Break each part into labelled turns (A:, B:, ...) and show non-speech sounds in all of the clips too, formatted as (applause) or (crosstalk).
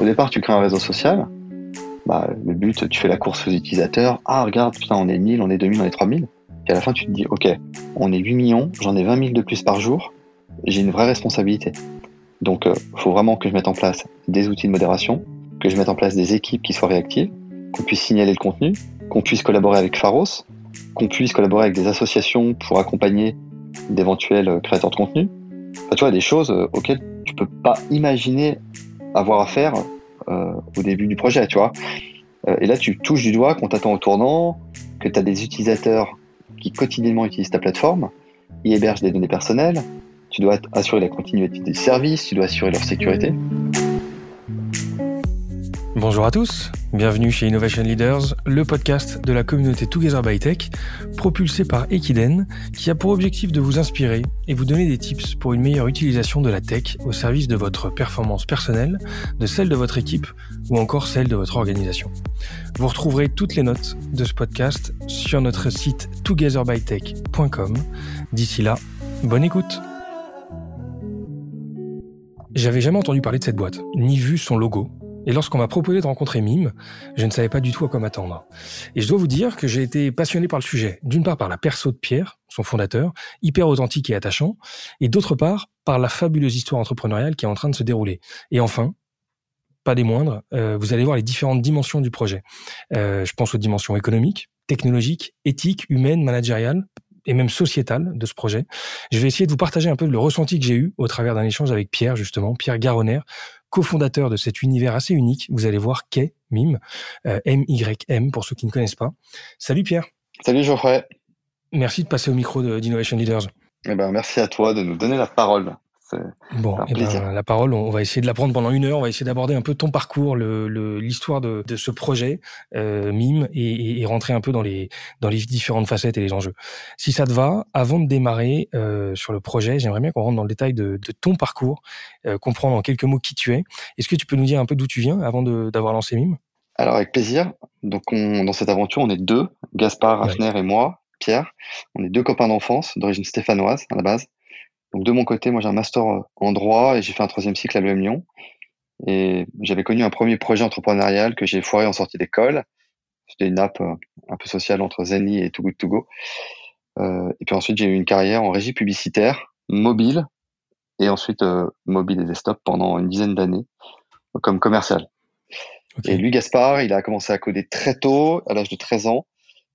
A: Au départ, tu crées un réseau social. Bah, le but, tu fais la course aux utilisateurs. Ah, regarde, putain, on est 1000, on est 2000, on est 3000. Puis à la fin, tu te dis, OK, on est 8 millions, j'en ai 20 000 de plus par jour. J'ai une vraie responsabilité. Donc, il euh, faut vraiment que je mette en place des outils de modération, que je mette en place des équipes qui soient réactives, qu'on puisse signaler le contenu, qu'on puisse collaborer avec Pharos, qu'on puisse collaborer avec des associations pour accompagner d'éventuels euh, créateurs de contenu. tu vois, des choses euh, auxquelles peux pas imaginer avoir à faire euh, au début du projet, tu vois. et là, tu touches du doigt qu'on t'attend au tournant, que tu as des utilisateurs qui quotidiennement utilisent ta plateforme, ils hébergent des données personnelles, tu dois assurer la continuité des services, tu dois assurer leur sécurité.
B: Bonjour à tous, bienvenue chez Innovation Leaders, le podcast de la communauté Together by Tech, propulsé par Equiden, qui a pour objectif de vous inspirer et vous donner des tips pour une meilleure utilisation de la tech au service de votre performance personnelle, de celle de votre équipe ou encore celle de votre organisation. Vous retrouverez toutes les notes de ce podcast sur notre site togetherbytech.com. D'ici là, bonne écoute. J'avais jamais entendu parler de cette boîte, ni vu son logo, et lorsqu'on m'a proposé de rencontrer Mime, je ne savais pas du tout à quoi m'attendre. Et je dois vous dire que j'ai été passionné par le sujet. D'une part par la perso de Pierre, son fondateur, hyper authentique et attachant, et d'autre part par la fabuleuse histoire entrepreneuriale qui est en train de se dérouler. Et enfin, pas des moindres, euh, vous allez voir les différentes dimensions du projet. Euh, je pense aux dimensions économiques, technologiques, éthiques, humaines, managériales, et même sociétale de ce projet. Je vais essayer de vous partager un peu le ressenti que j'ai eu au travers d'un échange avec Pierre, justement, Pierre Garonner, cofondateur de cet univers assez unique. Vous allez voir qu'est MIM, euh, M-Y-M pour ceux qui ne connaissent pas. Salut Pierre.
A: Salut Geoffrey.
B: Merci de passer au micro d'Innovation Leaders.
A: Eh ben, merci à toi de nous donner la parole.
B: Bon, eh ben, la parole, on va essayer de la prendre pendant une heure. On va essayer d'aborder un peu ton parcours, l'histoire le, de, de, ce projet euh, Mime et, et, rentrer un peu dans les dans les différentes facettes et les enjeux. Si ça te va, avant de démarrer euh, sur le projet, j'aimerais bien qu'on rentre dans le détail de, de ton parcours, euh, comprendre en quelques mots qui tu es. Est-ce que tu peux nous dire un peu d'où tu viens avant d'avoir lancé Mime?
A: Alors avec plaisir. Donc on, dans cette aventure, on est deux, Gaspard, Hafner et moi, Pierre. On est deux copains d'enfance d'origine stéphanoise à la base. Donc de mon côté, moi j'ai un master euh, en droit et j'ai fait un troisième cycle à l'EM Lyon. Et j'avais connu un premier projet entrepreneurial que j'ai foiré en sortie d'école. C'était une app euh, un peu sociale entre Zenly et Too Good To Go. Euh, et puis ensuite, j'ai eu une carrière en régie publicitaire, mobile, et ensuite mobile et desktop pendant une dizaine d'années comme commercial. Et lui, Gaspard, il a commencé à coder très tôt, à l'âge de 13 ans,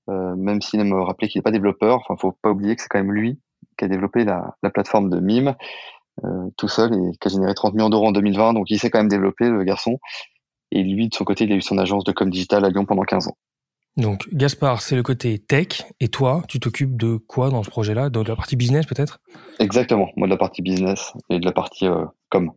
A: même s'il aime rappeler qu'il n'est pas développeur. Enfin, faut pas oublier que c'est quand même lui qui a développé la, plateforme de Mime euh, tout seul et qui a généré 30 millions d'euros en 2020. Donc il s'est quand même développé, le garçon. Et lui, de son côté, il a eu son agence de com digital à Lyon pendant 15 ans.
B: Donc Gaspard, c'est le côté tech. Et toi, tu t'occupes de quoi dans ce projet-là? De la partie business peut-être?
A: Exactement, moi de la partie business et de la partie euh, com.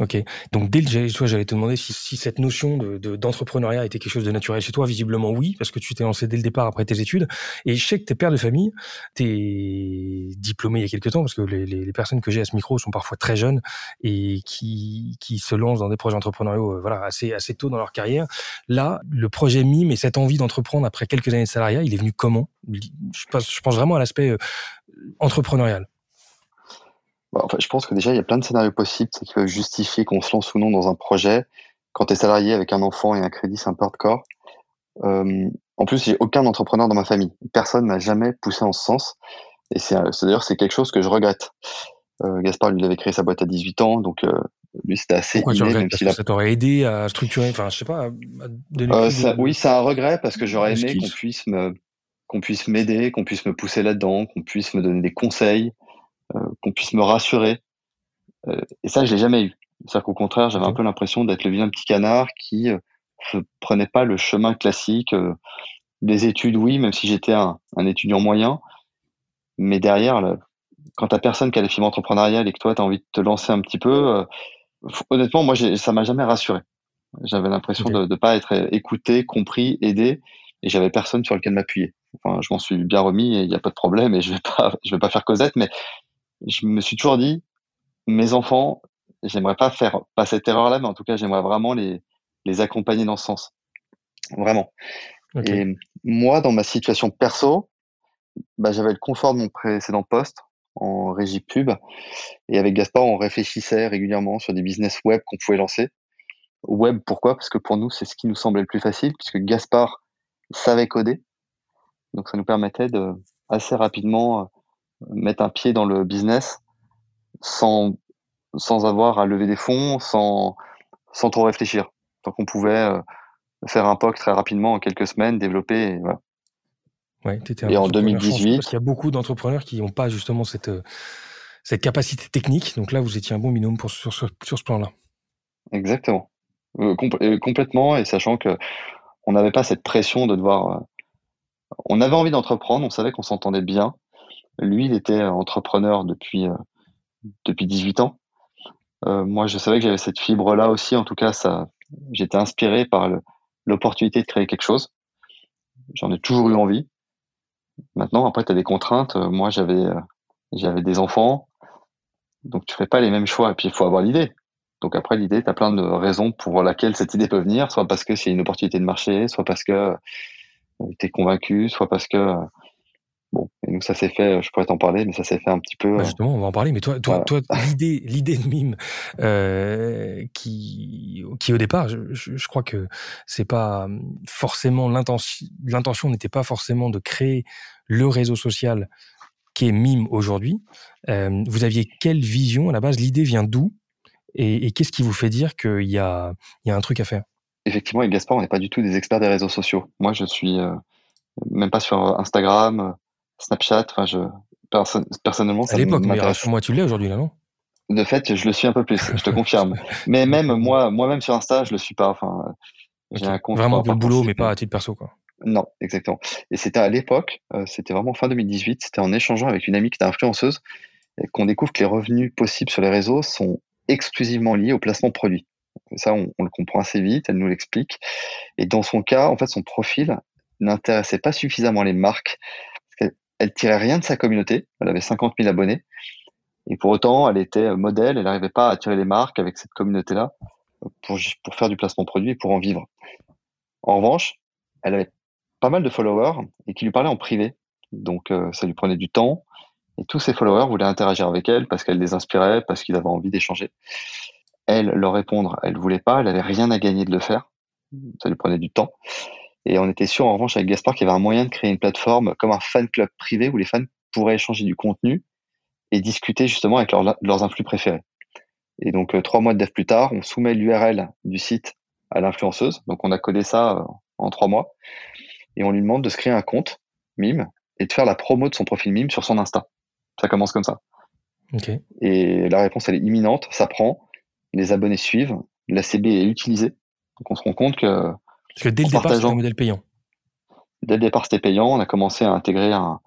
B: Ok. Donc dès le toi, j'allais te demander si, si cette notion de, d'entrepreneuriat était quelque chose de naturel chez toi. Visiblement oui, parce que tu t'es lancé dès le départ après tes études. Et je sais que t'es père de famille, t'es diplômé il y a quelques temps, parce que les, les, personnes que j'ai à ce micro sont parfois très jeunes et qui, qui se lancent dans des projets entrepreneuriaux, euh, voilà, assez assez tôt dans leur carrière. Là, le projet MIME et cette envie d'entreprendre après quelques années de salariat, il est venu comment? Je pense, je pense vraiment à l'aspect euh, entrepreneurial.
A: Bah, je pense que déjà, il y a plein de scénarios possibles qui peuvent justifier qu'on se lance ou non dans un projet. Quand tu es salarié avec un enfant et un crédit, c'est un peu hardcore. Euh, en plus, j'ai aucun entrepreneur dans ma famille. Personne n'a jamais poussé en ce sens. Et c'est d'ailleurs, c'est quelque chose que je regrette. Euh, Gaspard, lui, il avait créé sa boîte à 18 ans, donc euh, lui, c'était assez
B: Pourquoi tu regrettes parce que ça t'aurait aidé à structurer, enfin, je sais pas,
A: euh, ça, Oui, c'est un regret parce que j'aurais aimé qu'on puisse me qu'on puisse m'aider, qu'on puisse me pousser là-dedans, qu'on puisse me donner des conseils, euh, qu'on puisse me rassurer. Euh, et ça, je l'ai jamais eu. C'est-à-dire qu'au contraire, j'avais un peu l'impression d'être le vilain petit canard qui ne euh, prenait pas le chemin classique des études, oui, même si j'étais un, étudiant moyen. Mais derrière, quand tu personne qui a les films entrepreneuriales et que toi, tu as envie de te lancer un petit peu, honnêtement, moi, ça m'a jamais rassuré. J'avais l'impression de ne pas être écouté, compris, aidé, et j'avais personne sur lequel m'appuyer. Enfin, je m'en suis bien remis et il n'y a pas de problème et je vais pas, (laughs) je vais pas faire Cosette, mais je me suis toujours dit, mes enfants, j'aimerais pas faire pas cette erreur-là, mais en tout cas, j'aimerais vraiment les, les accompagner dans ce sens. Vraiment. Et moi, dans ma situation perso, bah, j'avais le confort de mon précédent poste. en régie pub. Et avec Gaspard, on réfléchissait régulièrement sur des business web qu'on pouvait lancer. Web, pourquoi? Parce que pour nous, c'est ce qui nous semblait le plus facile, puisque Gaspard savait coder. Donc ça nous permettait de assez rapidement euh, mettre un pied dans le business sans, sans avoir à lever des fonds, sans, sans trop réfléchir. Donc on pouvait euh, faire un POC très rapidement en quelques semaines, développer. Et, voilà.
B: Ouais, et en 2018. Parce qu'il y a beaucoup d'entrepreneurs qui n'ont pas justement cette, euh, cette capacité technique. Donc là, vous étiez un bon binôme pour, sur, sur, sur ce plan-là.
A: Exactement. Euh, complètement. Et sachant que on n'avait pas cette pression de devoir. on avait envie d'entreprendre, on savait qu'on s'entendait bien. Lui, il était entrepreneur depuis, depuis 18 ans. Euh, moi, je savais que j'avais cette fibre-là aussi. En tout cas, ça, j'étais inspiré par l'opportunité de créer quelque chose. J'en ai toujours eu envie. Maintenant, après, tu as des contraintes. Euh, moi, j'avais, euh, j'avais des enfants. Donc, tu fais pas les mêmes choix. Et puis, il faut avoir l'idée. Donc, après, l'idée, tu as plein de raisons pour laquelle cette idée peut venir. Soit parce que c'est une opportunité de marché, soit parce que tu es convaincu, soit parce que Bon, et nous, ça s'est fait, je pourrais t'en parler, mais ça s'est fait un petit peu.
B: Bah, justement, on va en parler. Mais toi, toi, toi l'idée, (laughs) l'idée de Mime, euh, qui, qui au départ, je, je, crois que c'est pas forcément l'intention, l'intention n'était pas forcément de créer le réseau social qui est Mime aujourd'hui. Euh, vous aviez quelle vision à la base? L'idée vient d'où? Et, et qu'est-ce qui vous fait dire qu'il y a, il y a un truc à faire?
A: Effectivement, avec Gaspard, on n'est pas du tout des experts des réseaux sociaux. Moi, je suis euh, même pas sur Instagram Snapchat. Enfin, je personnellement,
B: à l'époque, mais moi tu l'es aujourd'hui, là, non?
A: De fait, je le suis un peu plus. je te (laughs) confirme. Mais même moi, moi-même sur Insta, je le suis pas. Enfin,
B: j'ai un compte vraiment pour le boulot, mais pas à titre perso, quoi.
A: Non, exactement. Et c'était à l'époque, euh, c'était vraiment fin 2018. C'était en échangeant avec une amie qui était influenceuse qu'on découvre que les revenus possibles sur les réseaux sont exclusivement liés au placement de produits. Ça, on, on le comprend assez vite. Elle nous l'explique. Et dans son cas, en fait, son profil n'intéressait pas suffisamment les marques elle tirait rien de sa communauté. Elle avait 50 000 abonnés. Et pour autant, elle était modèle. Elle n'arrivait pas à attirer les marques avec cette communauté-là pour, pour faire du placement produit et pour en vivre. En revanche, elle avait pas mal de followers et qui lui parlaient en privé. Donc, euh, ça lui prenait du temps. Et tous ses followers voulaient interagir avec elle parce qu'elle les inspirait, parce qu'ils avaient envie d'échanger. Elle, leur répondre, elle voulait pas. Elle avait rien à gagner de le faire. Ça lui prenait du temps. Et on était sûr, en revanche, avec Gaspard, qu'il y avait un moyen de créer une plateforme comme un fan club privé où les fans pourraient échanger du contenu et discuter justement avec leurs influx préférés. Et donc, euh, trois mois de dev plus tard, on soumet l'URL du site à l'influenceuse. Donc, on a codé ça euh, en trois mois. Et on lui demande de se créer un compte mime et de faire la promo de son profil mime sur son Insta. Ça commence comme ça. Et la réponse, elle est imminente. Ça prend. Les abonnés suivent. La CB est utilisée. Donc, on se rend compte que
B: parce que dès le départ, c'était un modèle payant.
A: Dès le départ, c'était payant. On a commencé à intégrer un,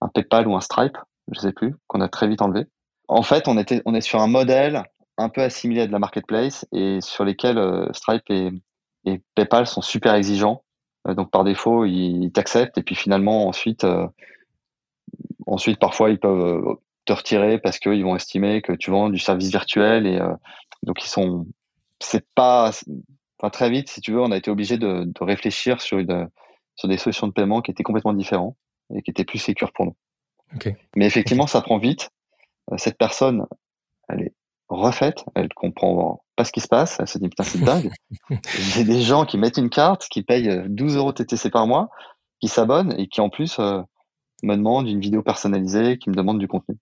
A: un PayPal ou un Stripe, je sais plus, qu'on a très vite enlevé. En fait, on était, on est sur un modèle un peu assimilé à de la marketplace et sur lesquels euh, Stripe et, et, PayPal sont super exigeants. Euh, donc par défaut, ils, t'acceptent et puis finalement ensuite, euh, ensuite parfois ils peuvent te retirer parce qu'ils vont estimer que tu vends du service virtuel et donc ils sont, c'est pas, très vite, si tu veux, on a été obligé de, réfléchir sur, une, sur des solutions de paiement qui étaient complètement différentes et qui étaient plus sécures pour nous. Mais effectivement, ça prend vite. Euh, cette personne, elle est refaite, elle comprend pas ce qui se passe, elle se dit putain c'est (laughs) dingue. J'ai des gens qui mettent une carte, qui payent 12 euros TTC par mois, qui s'abonnent et qui en plus euh, me demandent une vidéo personnalisée, qui me demandent du contenu.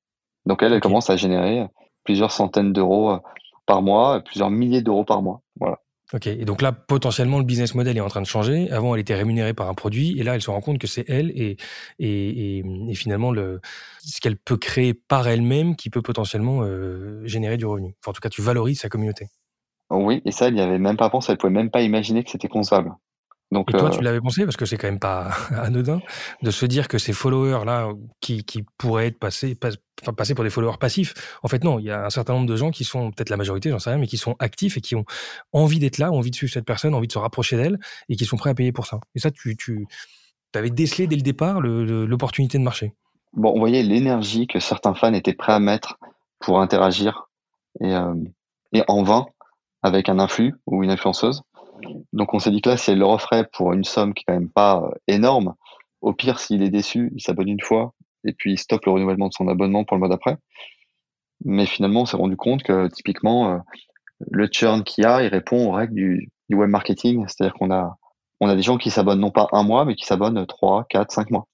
A: Donc elle, elle commence à générer plusieurs centaines d'euros euh, par mois, plusieurs milliers d'euros par mois. Voilà.
B: Ok, et donc là, potentiellement, le business model est en train de changer. Avant, elle était rémunérée par un produit, et là, elle se rend compte que c'est elle et, et, et, finalement le, ce qu'elle peut créer par elle-même qui peut potentiellement euh, générer du revenu. Enfin, en tout cas, tu valorises sa communauté.
A: Oui, et ça, elle n'y avait même pas pensé. Elle pouvait même pas imaginer que c'était concevable.
B: Donc, et toi, tu euh, l'avais pensé parce que c'est quand même pas (laughs) anodin de se dire que ces followers là, qui, qui pourraient être passés, enfin, passer pour des followers passifs. En fait, non, il y a un certain nombre de gens qui sont peut-être la majorité, j'en sais rien, mais qui sont actifs et qui ont envie d'être là, envie de suivre cette personne, envie de se rapprocher d'elle et qui sont prêts à payer pour ça. Et ça, tu, tu avais décelé dès le départ l'opportunité de marché.
A: Bon, on voyait l'énergie que certains fans étaient prêts à mettre pour interagir et, euh, et en vain avec un influx ou une influenceuse. Donc on s'est dit que là, si elle le referait pour une somme qui est quand même pas euh, énorme, au pire, s'il est déçu, il s'abonne une fois et puis il stoppe le renouvellement de son abonnement pour le mois d'après. Mais finalement, on s'est rendu compte que typiquement, euh, le churn qu'il y a, il répond aux règles du, web marketing. C'est-à-dire qu'on a, on a des gens qui s'abonnent non pas un mois, mais qui s'abonnent trois, quatre, cinq mois.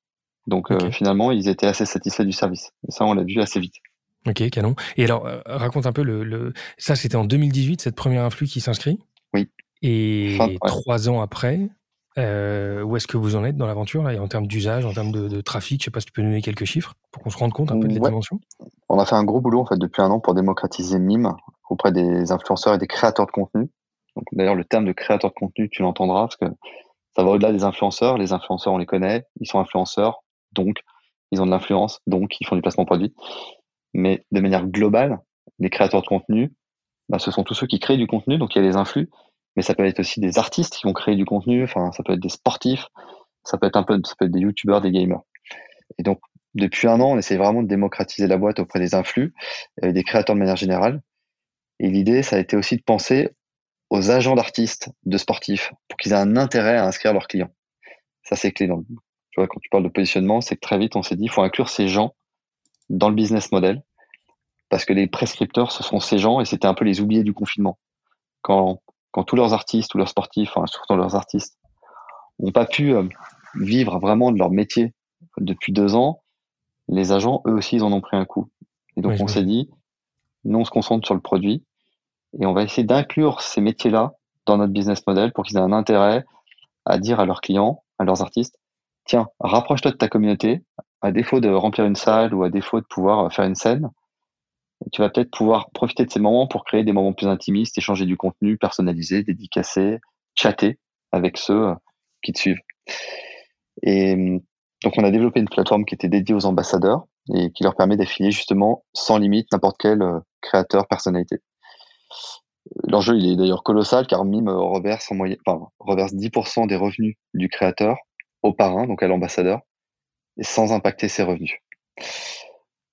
A: Donc euh, finalement, ils étaient assez satisfaits du service. Et ça, on l'a vu assez vite.
B: Ok, canon. Et alors, raconte un peu le, le... ça, c'était en 2018 cette première influx qui s'inscrit? Et trois ans après, euh, où est-ce que vous en êtes dans l'aventure en termes d'usage, en termes de, trafic Je sais pas si tu peux nous donner quelques chiffres pour qu'on se rende compte un peu de la dimension?
A: On a fait un gros boulot en fait depuis un an pour démocratiser Mime auprès des influenceurs et des créateurs de contenu. d'ailleurs le terme de créateur de contenu, tu l'entendras parce que ça va au-delà des influenceurs. Les influenceurs, on les connaît, ils sont influenceurs, donc ils ont de l'influence, donc ils font du placement produit. Mais de manière globale, les créateurs de contenu, bah, ce sont tous ceux qui créent du contenu, donc il y a les influx, mais ça peut être aussi des artistes qui vont créer du contenu, enfin, ça peut être des sportifs, ça peut être un peu, ça peut être des youtubeurs, des gamers. Et donc, depuis un an, on essaie vraiment de démocratiser la boîte auprès des influx, et des créateurs de manière générale. Et l'idée, ça a été aussi de penser aux agents d'artistes, de sportifs, pour qu'ils aient un intérêt à inscrire leurs clients. Ça, c'est clé. Dans tu vois, quand tu parles de positionnement, c'est que très vite, on s'est dit, il faut inclure ces gens dans le business model, parce que les prescripteurs, ce sont ces gens, et c'était un peu les oubliés du confinement. Quand quand tous leurs artistes ou leurs sportifs, enfin, surtout leurs artistes, n'ont pas pu euh, vivre vraiment de leur métier depuis deux ans, les agents, eux aussi, ils en ont pris un coup. Et donc, on s'est dit, nous, on se concentre sur le produit et on va essayer d'inclure ces métiers-là dans notre business model pour qu'ils aient un intérêt à dire à leurs clients, à leurs artistes, tiens, rapproche-toi de ta communauté, à défaut de remplir une salle ou à défaut de pouvoir faire une scène, tu vas peut-être pouvoir profiter de ces moments pour créer des moments plus intimistes, échanger du contenu personnalisé, dédicacé, chatter avec ceux euh, qui te suivent. Et hum, donc, on a développé une plateforme qui était dédiée aux ambassadeurs et qui leur permet d'affilier justement sans limite n'importe quel euh, créateur, personnalité. L'enjeu, il est d'ailleurs colossal car Mime reverse moyenne, enfin, reverse 10% des revenus du créateur au parrain, donc à l'ambassadeur, et sans impacter ses revenus.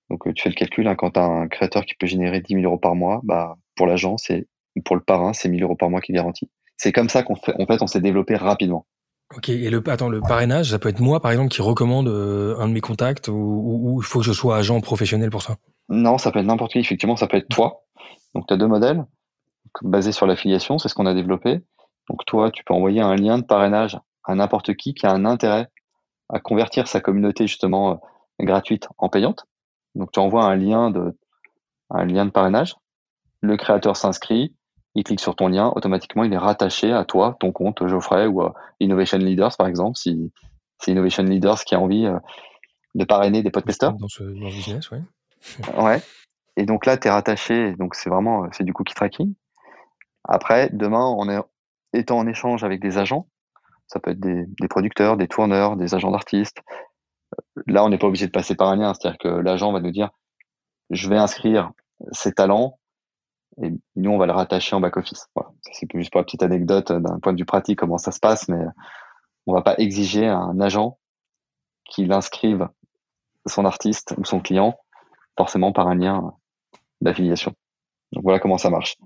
A: Donc, euh, tu fais le calcul, hein, quand tu as un créateur qui peut générer 10 000 euros par mois, bah, pour l'agent, c'est, pour le parrain, c'est 1000 euros par mois qui garantit. C'est comme ça qu'on fait, en fait, on s'est développé rapidement.
B: Ok, et le, attends, le parrainage, ça peut être moi, par exemple, qui recommande euh, un de mes contacts ou il faut que je sois agent professionnel pour ça?
A: Non, ça peut être n'importe qui, effectivement, ça peut être toi. Donc, tu as deux modèles basés sur l'affiliation, c'est ce qu'on a développé. Donc, toi, tu peux envoyer un lien de parrainage à n'importe qui qui a un intérêt à convertir sa communauté, justement, euh, gratuite en payante. Donc tu envoies un lien de, un lien de parrainage. Le créateur s'inscrit, il clique sur ton lien, automatiquement il est rattaché à toi, ton compte Geoffrey ou à Innovation Leaders par exemple, si c'est Innovation Leaders qui a envie euh, de parrainer des podcasters.
B: Dans ce, dans ce business, ouais. (laughs)
A: ouais. Et donc là, tu es rattaché, donc c'est vraiment c'est du cookie tracking. Après, demain, on est étant en échange avec des agents, ça peut être des, des producteurs, des tourneurs, des agents d'artistes, Là, on n'est pas obligé de passer par un lien, c'est-à-dire que l'agent va nous dire je vais inscrire ses talents et nous on va le rattacher en back office. Voilà. C'est juste pour la petite anecdote d'un point de vue pratique comment ça se passe, mais on va pas exiger à un agent qu'il inscrive son artiste ou son client forcément par un lien d'affiliation. Donc voilà comment ça marche.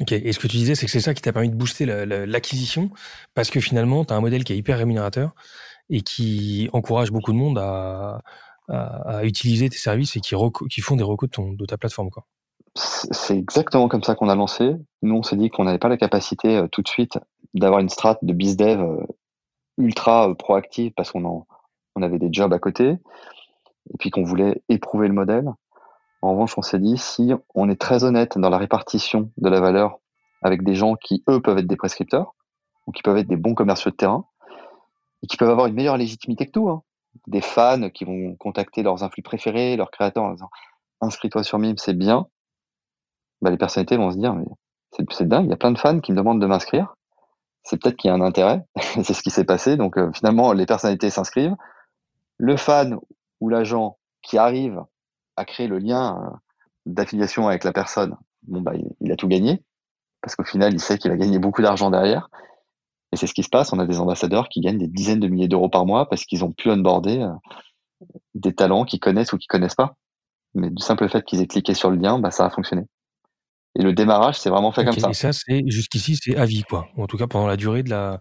B: Ok, et ce que tu disais, c'est que c'est ça qui t'a permis de booster l'acquisition, parce que finalement, tu as un modèle qui est hyper rémunérateur, et qui encourage beaucoup de monde à, utiliser tes services et qui, font des recos de, ta plateforme.
A: C'est exactement comme ça qu'on a lancé. Nous, on s'est dit qu'on n'avait pas la capacité euh, tout de suite d'avoir une strate de bizdev euh, ultra euh, proactive parce qu'on avait des jobs à côté et puis qu'on voulait éprouver le modèle. En revanche, on s'est dit si on est très honnête dans la répartition de la valeur avec des gens qui, eux, peuvent être des prescripteurs ou qui peuvent être des bons commerciaux de terrain, et qui peuvent avoir une meilleure légitimité que tout. Hein. Des fans qui vont contacter leurs influx préférés, leurs créateurs en disant inscris-toi sur Mime, c'est bien. Bah, les personnalités vont se dire mais c'est dingue, il y a plein de fans qui me demandent de m'inscrire. C'est peut-être qu'il y a un intérêt. (laughs) c'est ce qui s'est passé. Donc euh, finalement, les personnalités s'inscrivent. Le fan ou l'agent qui arrive à créer le lien euh, d'affiliation avec la personne, bon bah il a tout gagné parce qu'au final, il sait qu'il va gagner beaucoup d'argent derrière. Et c'est ce qui se passe. On a des ambassadeurs qui gagnent des dizaines de milliers d'euros par mois parce qu'ils ont pu onboarder euh, des talents qu'ils connaissent ou qu'ils connaissent pas. Mais du simple fait qu'ils aient cliqué sur le lien, bah, ça a fonctionné. Et le démarrage, c'est vraiment fait comme ça.
B: Et ça, c'est jusqu'ici, c'est à vie, quoi. En tout cas, pendant la durée de la,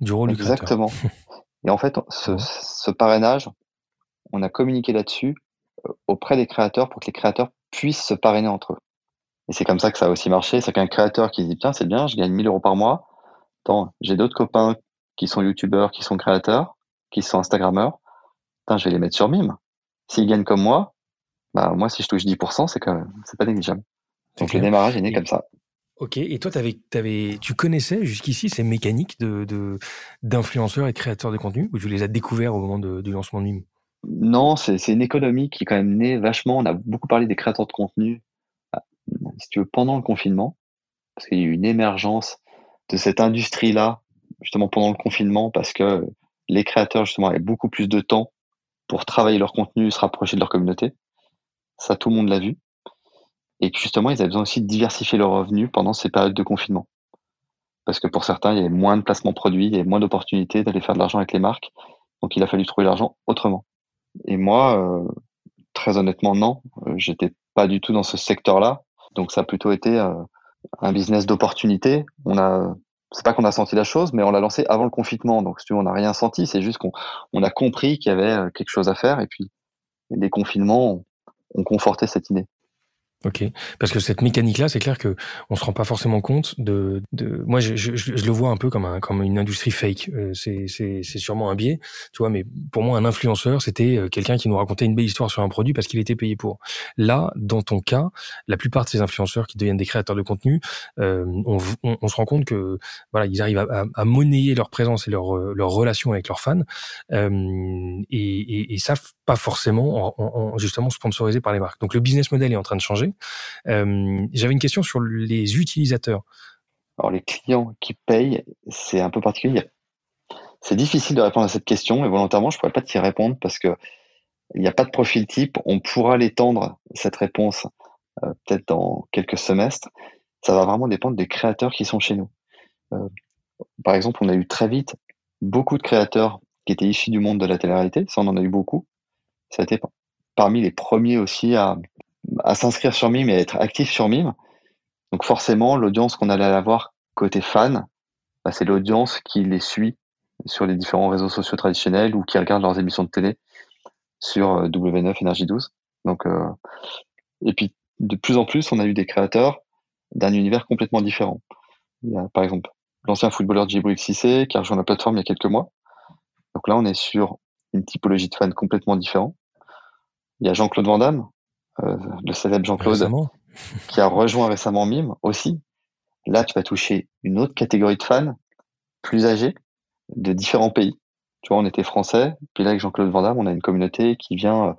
B: du rôle
A: Exactement.
B: du créateur.
A: Et en fait, ce, ce, parrainage, on a communiqué là-dessus euh, auprès des créateurs pour que les créateurs puissent se parrainer entre eux. Et c'est comme ça que ça a aussi marché. C'est qu'un créateur qui se dit, tiens, c'est bien, je gagne 1000 euros par mois. J'ai d'autres copains qui sont youtubeurs, qui sont créateurs, qui sont instagrammeurs. Putain, je vais les mettre sur Mime. S'ils gagnent comme moi, bah, moi, si je touche 10%, c'est quand même, c'est pas négligeable. Donc, le démarrage est né comme ça.
B: Ok, et toi, avais, avais, tu connaissais jusqu'ici ces mécaniques de, d'influenceurs et créateurs de contenu ou tu les as découverts au moment du lancement de Mime?
A: Non, c'est, c'est une économie qui est quand même née vachement. On a beaucoup parlé des créateurs de contenu, ah, si tu veux, pendant le confinement, parce qu'il y a eu une émergence de cette industrie-là, justement pendant le confinement, parce que les créateurs, justement, avaient beaucoup plus de temps pour travailler leur contenu, se rapprocher de leur communauté. Ça, tout le monde l'a vu. Et puis justement, ils avaient besoin aussi de diversifier leurs revenus pendant ces périodes de confinement. Parce que pour certains, il y avait moins de placements produits, il y avait moins d'opportunités d'aller faire de l'argent avec les marques. Donc il a fallu trouver l'argent autrement. Et moi, euh, très honnêtement, non. Euh, j'étais pas du tout dans ce secteur-là. Donc ça a plutôt été euh, un business d'opportunité. On a, c'est pas qu'on a senti la chose, mais on l'a lancé avant le confinement. Donc si tu veux, on n'a rien senti. C'est juste qu'on on a compris qu'il y avait quelque chose à faire. Et puis les confinements ont conforté cette idée.
B: Ok, parce que cette mécanique-là, c'est clair que on se rend pas forcément compte de. de... Moi, je, je, je, le vois un peu comme un comme une industrie fake. Euh, c'est sûrement un biais, tu vois. Mais pour moi, un influenceur, c'était euh, quelqu'un qui nous racontait une belle histoire sur un produit parce qu'il était payé pour. Là, dans ton cas, la plupart de ces influenceurs qui deviennent des créateurs de contenu, euh, on, on, se rend compte que voilà, ils arrivent à, à, monnayer leur présence et leur euh, leur relation avec leurs fans, euh, et, et, et ça pas forcément en, en, justement sponsorisé par les marques. Donc le business model est en train de changer. Euh, j'avais une question sur les utilisateurs.
A: Alors les clients qui payent, c'est un peu particulier. C'est difficile de répondre à cette question et volontairement, je ne pourrais pas t'y répondre parce que il n'y a pas de profil type. On pourra l'étendre, cette réponse, euh, peut-être dans quelques semestres. Ça va vraiment dépendre des créateurs qui sont chez nous. Euh, par exemple, on a eu très vite beaucoup de créateurs qui étaient issus du monde de la télé-réalité. Ça, on en a eu beaucoup. Ça a été parmi les premiers aussi à, à s'inscrire sur Mime et à être actif sur Mime. Donc forcément, l'audience qu'on allait avoir côté fan, bah, c'est l'audience qui les suit sur les différents réseaux sociaux traditionnels ou qui regarde leurs émissions de télé sur euh, W9 Énergie 12. Donc, euh, et puis de plus en plus, on a eu des créateurs d'un univers complètement différent. Il y a par exemple l'ancien footballeur Djibril Cissé qui a rejoint la plateforme il y a quelques mois. Donc là, on est sur une typologie de fans complètement différente. Il y a Jean-Claude Van Damme euh, le célèbre Jean-Claude, qui a rejoint récemment Mime aussi. Là, tu vas toucher une autre catégorie de fans, plus âgés, de différents pays. Tu vois, on était français, puis là, avec Jean-Claude Van Damme, on a une communauté qui vient euh,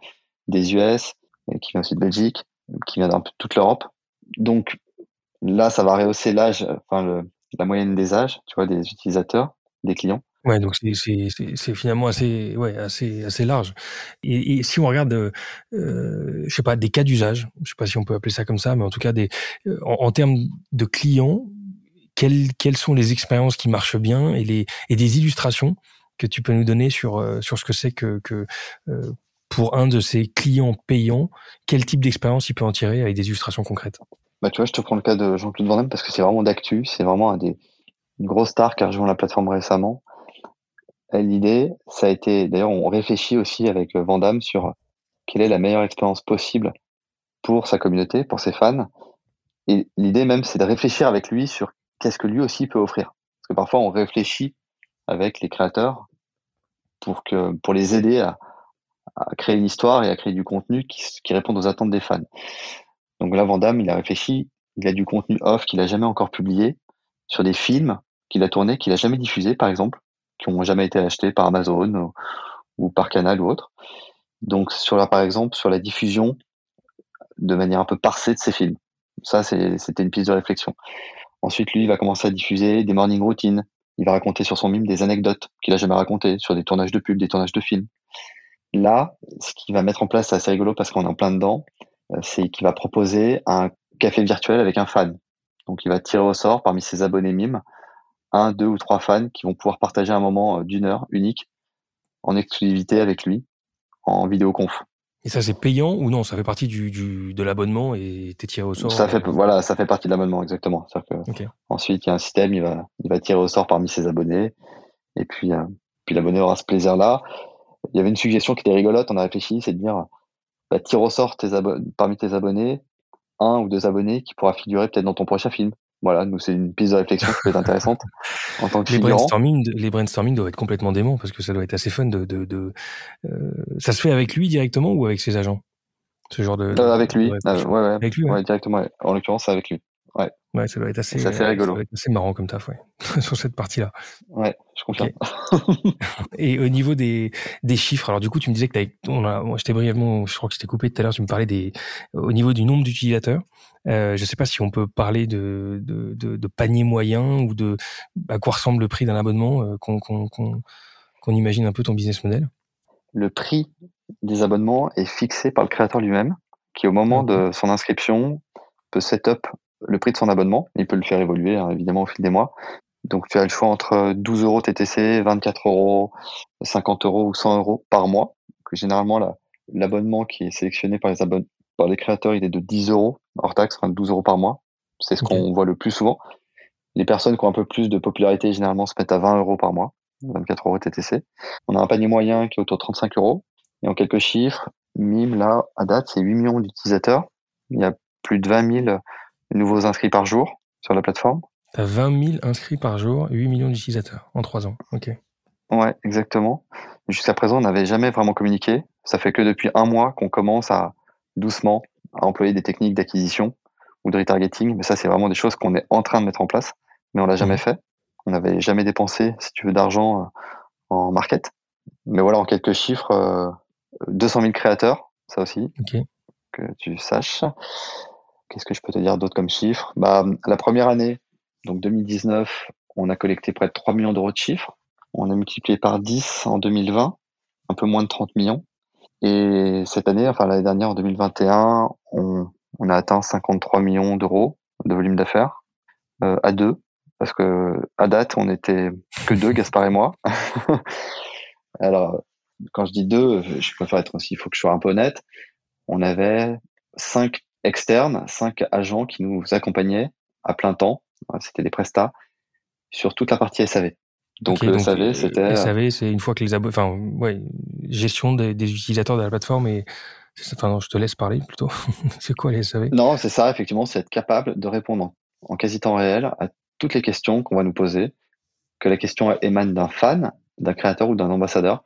A: des US, qui vient aussi de Belgique, qui vient d'un peu toute l'Europe. Donc là, ça va rehausser l'âge, enfin la moyenne des âges, tu vois, des utilisateurs, des clients.
B: Ouais, donc c'est finalement assez ouais assez assez large. Et, et si on regarde, euh, euh, je sais pas, des cas d'usage, je sais pas si on peut appeler ça comme ça, mais en tout cas des euh, en, termes de clients, quelles quelles sont les expériences qui marchent bien et les et des illustrations que tu peux nous donner sur euh, sur ce que c'est que que pour un de ces clients payants, quel type d'expérience il peut en tirer avec des illustrations concrètes?
A: Bah tu vois, je te prends le cas de Jean-Claude Van parce que c'est vraiment d'actu, c'est vraiment un des une grosse star qui a rejoint la plateforme récemment L'idée, ça a été, d'ailleurs, on réfléchit aussi avec euh, Vandame sur quelle est la meilleure expérience possible pour sa communauté, pour ses fans. Et l'idée même, c'est de réfléchir avec lui sur qu'est-ce que lui aussi peut offrir. Parce que parfois, on réfléchit avec les créateurs pour que, pour les aider à, créer une histoire et à créer du contenu qui, qui réponde aux attentes des fans. Donc là, Vandame, il a réfléchi, il a du contenu off qu'il a jamais encore publié sur des films qu'il a tournés, qu'il a jamais diffusé, par exemple qui ont jamais été achetés par Amazon ou, par Canal ou autre. Donc sur la, par exemple, sur la diffusion de manière un peu parsée de ces films. Ça, c'était une piste de réflexion. Ensuite, lui, il va commencer à diffuser des morning routines. Il va raconter sur son mime des anecdotes qu'il a jamais racontées sur des tournages de pubs, des tournages de films. Là, ce qu'il va mettre en place, c'est assez rigolo parce qu'on est en plein dedans, euh, c'est qu'il va proposer un café virtuel avec un fan. Donc, il va tirer au sort parmi ses abonnés mimes un, deux ou trois fans qui vont pouvoir partager un moment euh, d'une heure unique en exclusivité avec lui en vidéoconf.
B: Et ça c'est payant ou non? Ça fait partie du, du de l'abonnement et t'es tiré au sort.
A: Ça fait voilà, ça fait partie de l'abonnement exactement. Que Ensuite il y a un système, il va il va tirer au sort parmi ses abonnés et puis euh, puis l'abonné aura ce plaisir là. il y avait une suggestion qui était rigolote, on a réfléchi, c'est de dire, bah, tire au sort tes parmi tes abonnés, un ou deux abonnés qui pourra figurer peut-être dans ton prochain film. Voilà, nous c'est une piste de réflexion qui peut être intéressante en tant que
B: les brainstorming, les brainstorming doivent être complètement déments parce que ça doit être assez fun de, de, de euh, ça se fait avec lui directement ou avec ses agents? Ce genre de,
A: euh, avec lui, euh, ouais, ouais, avec lui, ouais. directement. En l'occurrence, avec lui. Ouais.
B: Ouais, ça doit être assez, assez rigolo. assez marrant comme taf, ouais, (laughs) sur cette partie-là.
A: Ouais, je confirme.
B: Et au niveau des, des chiffres, alors du coup, tu me disais que on a, moi, j'étais brièvement, je crois que je t'ai coupé tout à l'heure, tu me parlais des, au niveau du nombre d'utilisateurs. Euh, je sais pas si on peut parler de, de, de, de, panier moyen ou de à quoi ressemble le prix d'un abonnement, euh, qu'on qu'on imagine un peu ton business model.
A: Le prix des abonnements est fixé par le créateur lui-même, qui au moment de son inscription peut set up le prix de son abonnement. Il peut le faire évoluer, hein, évidemment, au fil des mois. Donc, tu as le choix entre 12 euros TTC, 24 euros, 50 euros ou 100 euros par mois. généralement, l'abonnement qui est sélectionné par les, par les créateurs, il est de 10 euros hors taxe, enfin 12 euros par mois. C'est ce qu'on voit le plus souvent. Les personnes qui ont un peu plus de popularité, généralement, se mettent à 20 euros par mois, 24 euros TTC. On a un panier moyen qui est autour de 35 euros. Et en quelques chiffres, MIM, là, à date, c'est 8 millions d'utilisateurs. Il y a plus de 20 000 nouveaux inscrits par jour sur la plateforme.
B: T'as 20 000 inscrits par jour, 8 millions d'utilisateurs en 3 ans. Ok.
A: Ouais, exactement. Jusqu'à présent, on n'avait jamais vraiment communiqué. Ça fait que depuis un mois qu'on commence à doucement à employer des techniques d'acquisition ou de retargeting. Mais ça, c'est vraiment des choses qu'on est en train de mettre en place, mais on l'a jamais mmh. fait. On n'avait jamais dépensé, si tu veux, d'argent euh, en market. Mais voilà, en quelques chiffres, 200 euh, 000 créateurs, ça aussi, que tu saches. Qu'est-ce que je peux te dire d'autre comme chiffre? Bah, La première année, donc 2019, on a collecté près de 3 millions d'euros de chiffres. On a multiplié par 10 en 2020, un peu moins de 30 millions. Et cette année, enfin l'année dernière, en 2021, on, a atteint 53 millions d'euros de volume d'affaires euh, à deux, parce que à date, on était que deux, Gaspard et moi. (laughs) Alors, quand je dis deux, je préfère être aussi, il faut que je sois un peu honnête. On avait cinq externes, cinq agents qui nous accompagnaient à plein temps. C'était des prestats sur toute la partie SAV. Donc le SAV, euh, c'était.
B: SAV, c'est une fois que les abonnés, enfin, ouais, gestion des, utilisateurs de la plateforme et Enfin, je te laisse parler plutôt. (laughs) c'est quoi les SAV
A: Non, c'est ça, effectivement, c'est être capable de répondre en quasi temps réel à toutes les questions qu'on va nous poser, que la question émane d'un fan, d'un créateur ou d'un ambassadeur.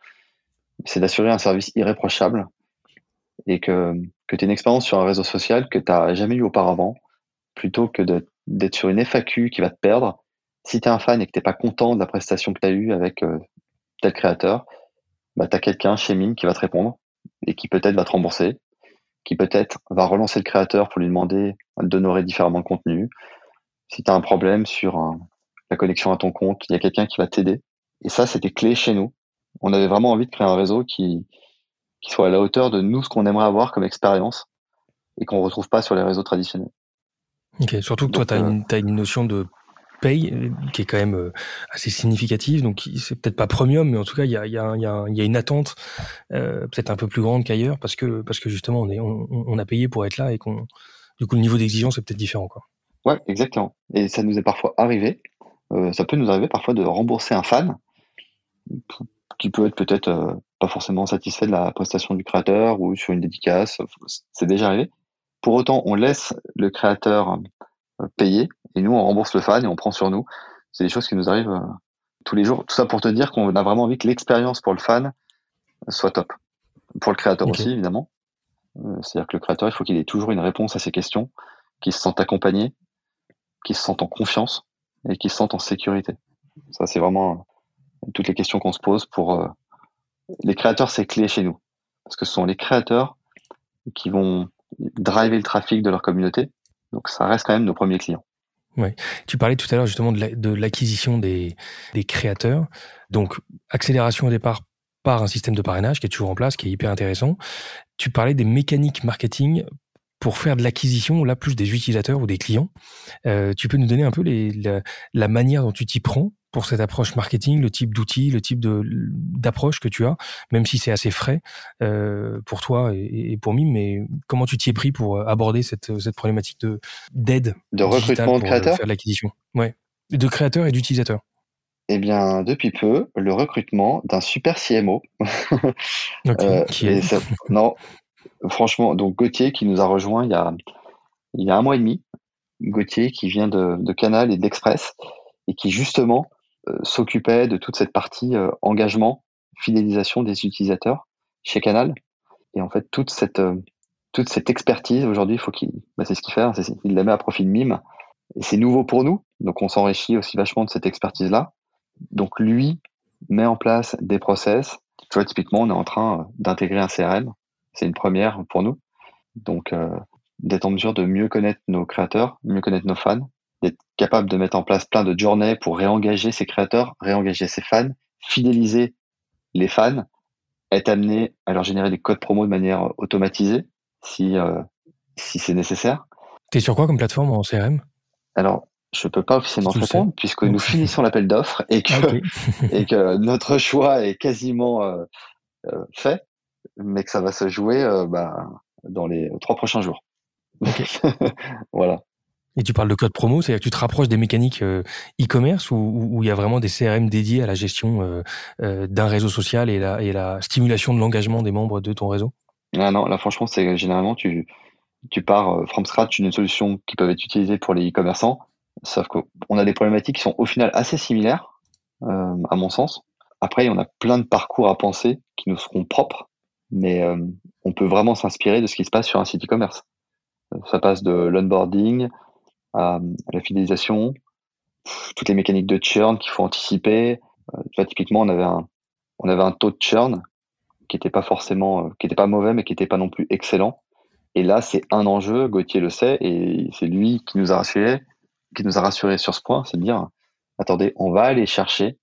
A: C'est d'assurer un service irréprochable et que, que tu une expérience sur un réseau social que tu n'as jamais eu auparavant, plutôt que d'être sur une FAQ qui va te perdre. Si tu es un fan et que tu n'es pas content de la prestation que tu as eue avec euh, tel créateur, bah, tu as quelqu'un chez Mime qui va te répondre et qui peut-être va te rembourser, qui peut-être va relancer le créateur pour lui demander d'honorer différemment le contenu. Si tu as un problème sur la connexion à ton compte, il y a quelqu'un qui va t'aider. Et ça, c'était clé chez nous. On avait vraiment envie de créer un réseau qui, qui soit à la hauteur de nous, ce qu'on aimerait avoir comme expérience et qu'on retrouve pas sur les réseaux traditionnels.
B: Ok, surtout que toi, tu as, euh, as, une notion de paye qui est quand même euh, assez significative. Donc, c'est peut-être pas premium, mais en tout cas, il y a, y, a, y, a, y a, une attente euh, peut-être un peu plus grande qu'ailleurs parce que, parce que justement, on, est, on, on, a payé pour être là et qu'on, du coup, le niveau d'exigence est peut-être différent. Quoi.
A: Ouais, exactement. Et ça nous est parfois arrivé, euh, ça peut nous arriver parfois de rembourser un fan qui peut être peut-être euh, pas forcément satisfait de la prestation du créateur ou sur une dédicace. C'est déjà arrivé. Pour autant, on laisse le créateur euh, payer et nous, on rembourse le fan et on prend sur nous. C'est des choses qui nous arrivent euh, tous les jours. Tout ça pour te dire qu'on a vraiment envie que l'expérience pour le fan soit top. Pour le créateur aussi, évidemment. C'est-à-dire que le créateur, il faut qu'il ait toujours une réponse à ses questions, qu'il se sente accompagné, qu'il se sente en confiance et qu'il se sente en sécurité. Ça, c'est vraiment toutes les questions qu'on se pose pour euh, les créateurs, c'est clé chez nous parce que ce sont les créateurs qui vont driver le trafic de leur communauté. Donc ça reste quand même nos premiers clients.
B: Ouais. Tu parlais tout à l'heure justement de l'acquisition des, créateurs. Donc accélération au départ par un système de parrainage qui est toujours en place, qui est hyper intéressant. Tu parlais des mécaniques marketing pour faire de l'acquisition, là plus des utilisateurs ou des clients. Euh, tu peux nous donner un peu la manière dont tu t'y prends pour cette approche marketing, le type d'outils, le type de d'approche que tu as, même si c'est assez frais euh, pour toi et, pour Mime, mais comment tu t'y es pris pour aborder cette, cette problématique de d'aide
A: de recrutement de créateurs,
B: faire l'acquisition, ouais, de créateurs et d'utilisateurs.
A: Eh bien, depuis peu, le recrutement d'un super CMO. (laughs)
B: euh, qui est...
A: non, franchement, donc Gauthier qui nous a rejoint il y a, il y a un mois et demi. Gauthier qui vient de, de Canal et d'Express et qui justement euh, s'occupait de toute cette partie euh, engagement, fidélisation des utilisateurs chez Canal. Et en fait, toute cette, euh, toute cette expertise aujourd'hui, faut qu'il, bah, c'est ce qu'il fait, hein, il la met à profit de Mime. Et c'est nouveau pour nous, donc on s'enrichit aussi vachement de cette expertise-là. Donc lui met en place des process. Tu vois, typiquement, on est en train d'intégrer un CRM. C'est une première pour nous. Donc, euh, d'être en mesure de mieux connaître nos créateurs, mieux connaître nos fans, d'être capable de mettre en place plein de journées pour réengager ses créateurs, réengager ses fans, fidéliser les fans, être amené à leur générer des codes promo de manière automatisée si, euh, si c'est nécessaire.
B: T'es sur quoi comme plateforme en CRM
A: Alors, je peux pas officiellement te répondre puisque nous finissons l'appel d'offres et que, (laughs) et que notre choix est quasiment euh, euh, fait, mais que ça va se jouer euh, bah, dans les trois prochains jours. (laughs) voilà.
B: Et tu parles de code promo, c'est-à-dire que tu te rapproches des mécaniques e-commerce où il y a vraiment des CRM dédiés à la gestion d'un réseau social et la, stimulation de l'engagement des membres de ton réseau?
A: Ah non, là franchement, c'est généralement tu, pars from scratch d'une solution qui peut être utilisée pour les e-commerçants Sauf qu'on a des problématiques qui sont au final assez similaires, euh, à mon sens. Après, on a plein de parcours à penser qui nous seront propres, mais euh, on peut vraiment s'inspirer de ce qui se passe sur un site e-commerce. Ça passe de l'onboarding la fidélisation, toutes les mécaniques de churn qu'il faut anticiper. Euh, typiquement, on avait un, on avait un taux de churn qui n'était pas forcément, qui n'était pas mauvais, mais qui n'était pas non plus excellent. Et là, c'est un enjeu, Gauthier le sait, et c'est lui qui nous a rassuré qui nous a sur ce point, c'est de dire, attendez, on va aller chercher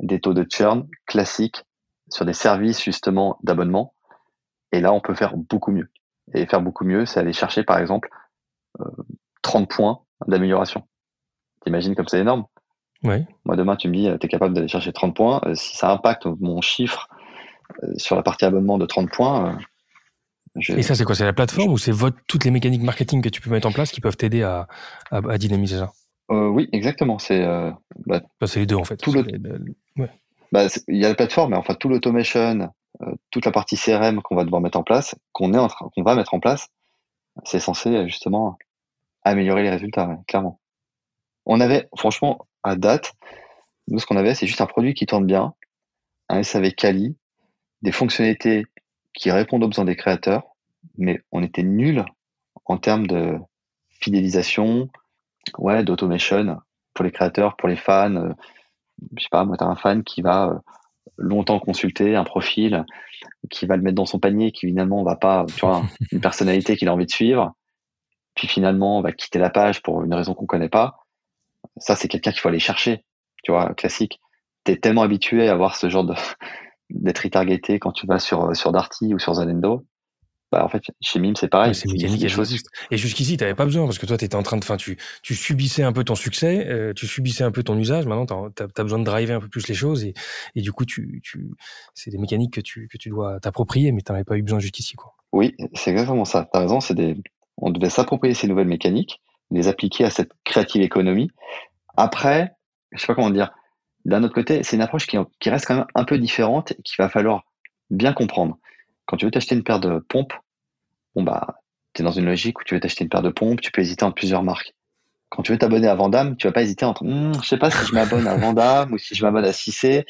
A: des taux de churn classiques sur des services justement d'abonnement. Et là, on peut faire beaucoup mieux. Et faire beaucoup mieux, c'est aller chercher par exemple 30 euh, points d'amélioration. T'imagines comme c'est énorme
B: Oui.
A: Moi, demain, tu me dis, tu es capable d'aller chercher 30 points. Euh, si ça impacte mon chiffre euh, sur la partie abonnement de 30 points,
B: et ça, c'est quoi C'est la plateforme ou c'est toutes les mécaniques marketing que tu peux mettre en place qui peuvent t'aider à, à, dynamiser ça?
A: Euh, Oui, exactement. C'est euh,
B: bah, bah, les deux en fait.
A: Tout bah, il y a la plateforme, mais enfin tout l'automation, euh, toute la partie CRM qu'on va devoir mettre en place, qu'on est qu'on va mettre en place, c'est censé justement améliorer les résultats, clairement. On avait, franchement, à date, nous ce qu'on avait, c'est juste un produit qui tourne bien, un SAV quali, des fonctionnalités qui répondent aux besoins des créateurs, mais on était nul en termes de fidélisation, ouais, d'automation pour les créateurs, pour les fans. Euh, je sais pas, moi, t'as un fan qui va euh, longtemps consulter un profil, qui va le mettre dans son panier, qui finalement va pas, tu vois, (laughs) une personnalité qu'il a envie de suivre, puis finalement va quitter la page pour une raison qu'on connaît pas. Ça, c'est quelqu'un qu'il faut aller chercher, tu vois, classique. T'es tellement habitué à voir ce genre de, (laughs) d'être retargeté quand tu vas sur, sur Darty ou sur Zalendo. Bah, en fait, chez Mime, c'est pareil.
B: c'est mécanique et jusqu'ici, tu n'avais pas besoin parce que toi, tu étais en train de, fin, tu, tu subissais un peu ton succès, euh, tu subissais un peu ton usage. Maintenant, tu as, besoin de driver un peu plus les choses et, et du coup, tu, tu, c'est des mécaniques que tu, que tu dois t'approprier, mais tu n'avais pas eu besoin jusqu'ici, quoi.
A: Oui, c'est exactement ça. Tu as raison. C'est des, on devait s'approprier ces nouvelles mécaniques, les appliquer à cette créative économie. Après, je sais pas comment dire, d'un autre côté, c'est une approche qui, reste quand même un peu différente et qu'il va falloir bien comprendre. Quand tu veux t'acheter une paire de pompes, bon bah, tu es dans une logique où tu veux t'acheter une paire de pompes, tu peux hésiter entre plusieurs marques. Quand tu veux t'abonner à Vandame, tu vas pas hésiter entre, hm, je sais pas si je m'abonne à Vandame ou si je m'abonne à 6C.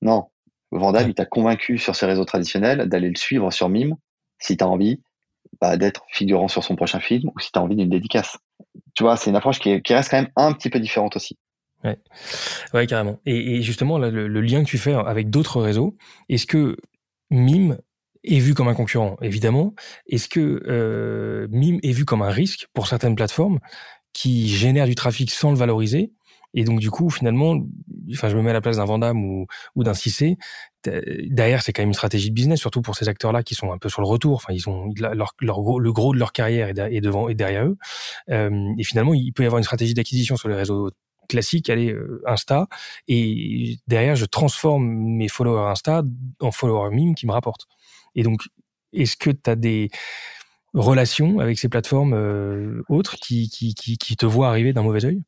A: Non, Vandame, il t'a convaincu sur ses réseaux traditionnels d'aller le suivre sur Mime si tu as envie bah, d'être figurant sur son prochain film ou si tu as envie d'une dédicace. Tu vois, c'est une approche qui, qui reste quand même un petit peu différente aussi.
B: Ouais, ouais carrément. Et, justement, le, lien que tu fais avec d'autres réseaux, est-ce que Mime est vu comme un concurrent? Évidemment. Est-ce que euh, Mime est vu comme un risque pour certaines plateformes qui génèrent du trafic sans le valoriser? Et donc du coup, finalement, enfin, je me mets à la place d'un Vandam ou, d'un Cissé. Derrière, c'est quand même une stratégie de business, surtout pour ces acteurs-là qui sont un peu sur le retour. Enfin, ils ont leur, le gros de leur carrière est, devant et derrière eux. Euh, et finalement, il peut y avoir une stratégie d'acquisition sur les réseaux classique, allez, euh, Insta, et derrière, je transforme mes followers Insta en followers mime qui me rapportent. Et donc, est-ce que tu as des relations avec ces plateformes euh, autres qui, qui, te voient arriver d'un mauvais oeil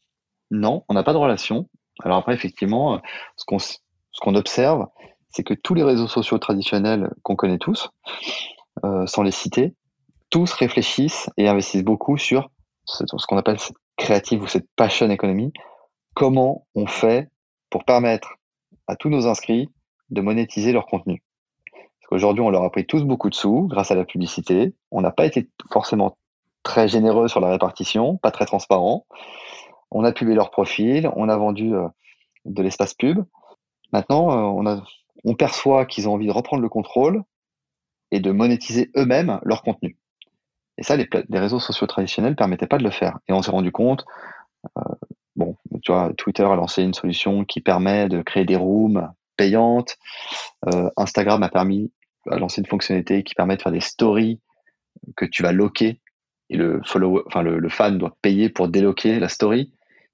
A: Non, on n'a pas de relation. Alors après, effectivement, ce qu'on ce qu'on observe, c'est que tous les réseaux sociaux traditionnels qu'on connaît tous, euh, sans les citer, tous réfléchissent et investissent beaucoup sur ce, qu'on appelle cette créative ou cette passion économie. Comment on fait pour permettre à tous nos inscrits de monétiser leur contenu? Parce qu'aujourd'hui, on leur a pris tous beaucoup de sous grâce à la publicité. On n'a pas été forcément très généreux sur la répartition, pas très transparent. On a publié leur profil, on a vendu euh, de l'espace pub. Maintenant, euh, on, perçoit qu'ils ont envie de reprendre le contrôle et de monétiser eux-mêmes leur contenu. Et ça, les, réseaux sociaux traditionnels permettaient pas de le faire. Et on s'est rendu compte, euh, bon, tu vois, Twitter a lancé une solution qui permet de créer des rooms payantes. Instagram a permis, a lancé une fonctionnalité qui permet de faire des stories que tu vas loquer et le, le, fan doit payer pour déloquer la story.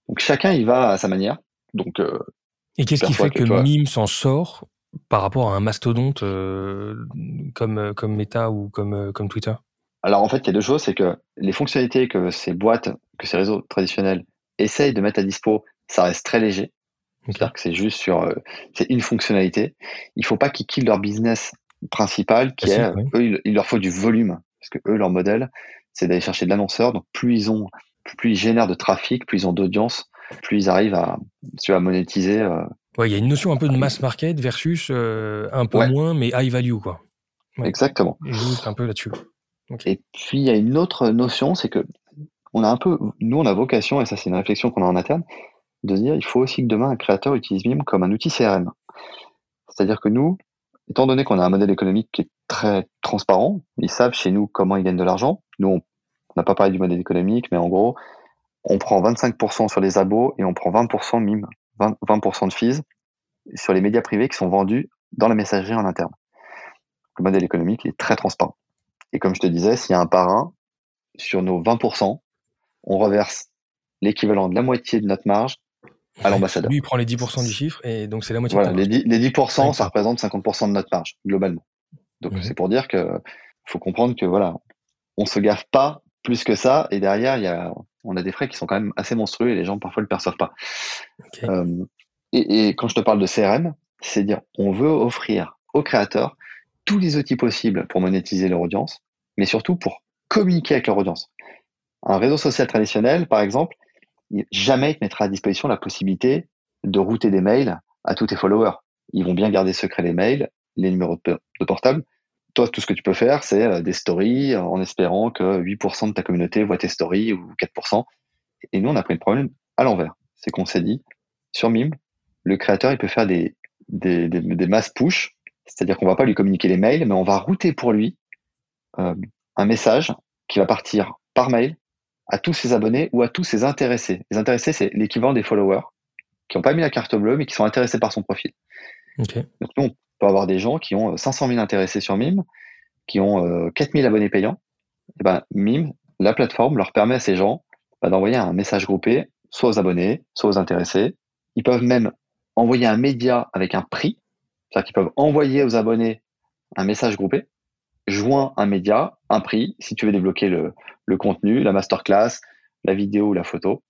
A: Donc chacun y va à sa manière. Donc euh,
B: et qu'est-ce qui fait que, que Mime s'en sort par rapport à un mastodonte euh, comme comme Meta ou comme euh, comme Twitter?
A: Alors en fait, il y a deux choses, c'est que les fonctionnalités que ces boîtes, que ces réseaux traditionnels essayent de mettre à dispo, ça reste très léger. Okay. C'est-à-dire que c'est juste sur, euh, c'est une fonctionnalité. Il faut pas qu'ils killent leur business principal, qui est, oui. eux, il, il, leur faut du volume, parce que eux, leur modèle, c'est d'aller chercher de l'annonceur. Donc plus ils ont, plus ils génèrent de trafic, plus ils ont d'audience, plus ils arrivent à, à monétiser. Euh,
B: Ouais, il y a une notion un peu de mass market versus euh, un peu ouais. moins, mais high value, quoi.
A: Ouais. Exactement.
B: Juste un peu là-dessus.
A: Okay. Et puis, il y a une autre notion, c'est que on a un peu, nous, on a vocation, et ça, c'est une réflexion qu'on a en interne, de se dire, il faut aussi que demain, un créateur utilise Mime comme un outil CRM. C'est-à-dire que nous, étant donné qu'on a un modèle économique qui est très transparent, ils savent chez nous comment ils gagnent de l'argent. Nous, on n'a pas parlé du modèle économique, mais en gros, on prend 25% sur les abos et on prend 20% Mime 20%, 20 de fees sur les médias privés qui sont vendus dans la messagerie en interne. Le modèle économique est très transparent. Et comme je te disais, s'il y a un parrain, sur nos 20%, on reverse l'équivalent de la moitié de notre marge à l'ambassadeur.
B: Lui, il prend les 10% du chiffre et donc c'est la moitié
A: voilà,
B: de
A: les 10%, les 10% ça représente 50% de notre marge, globalement. Donc mmh. c'est pour dire que faut comprendre que voilà, on se gaffe pas plus que ça et derrière, il y a, on a des frais qui sont quand même assez monstrueux et les gens parfois le perçoivent pas. Okay. Euh, et, et, quand je te parle de CRM, c'est dire on veut offrir aux créateurs tous les outils possibles pour monétiser leur audience, mais surtout pour communiquer avec leur audience. Un réseau social traditionnel, par exemple, jamais il te mettra à disposition la possibilité de router des mails à tous tes followers. Ils vont bien garder secret les mails, les numéros de portable. Toi, tout ce que tu peux faire, c'est euh, des stories en espérant que 8% de ta communauté voit tes stories ou 4%. Et nous, on a pris le problème à l'envers. C'est qu'on s'est dit, sur Mime, le créateur, il peut faire des, des, des, des masses push, c'est-à-dire qu'on va pas lui communiquer les mails, mais on va router pour lui euh, un message qui va partir par mail à tous ses abonnés ou à tous ses intéressés. Les intéressés, c'est l'équivalent des followers qui n'ont pas mis la carte bleue, mais qui sont intéressés par son profil.
B: Okay.
A: Donc nous, peut avoir des gens qui ont 500 000 intéressés sur Mime, qui ont euh, 4000 abonnés payants. Et ben, Mime, la plateforme, leur permet à ces gens bah, d'envoyer un message groupé, soit aux abonnés, soit aux intéressés. Ils peuvent même envoyer un média avec un prix, c'est-à-dire qu'ils peuvent envoyer aux abonnés un message groupé, joint un média, un prix, si tu veux débloquer le, le contenu, la masterclass, la vidéo ou la photo,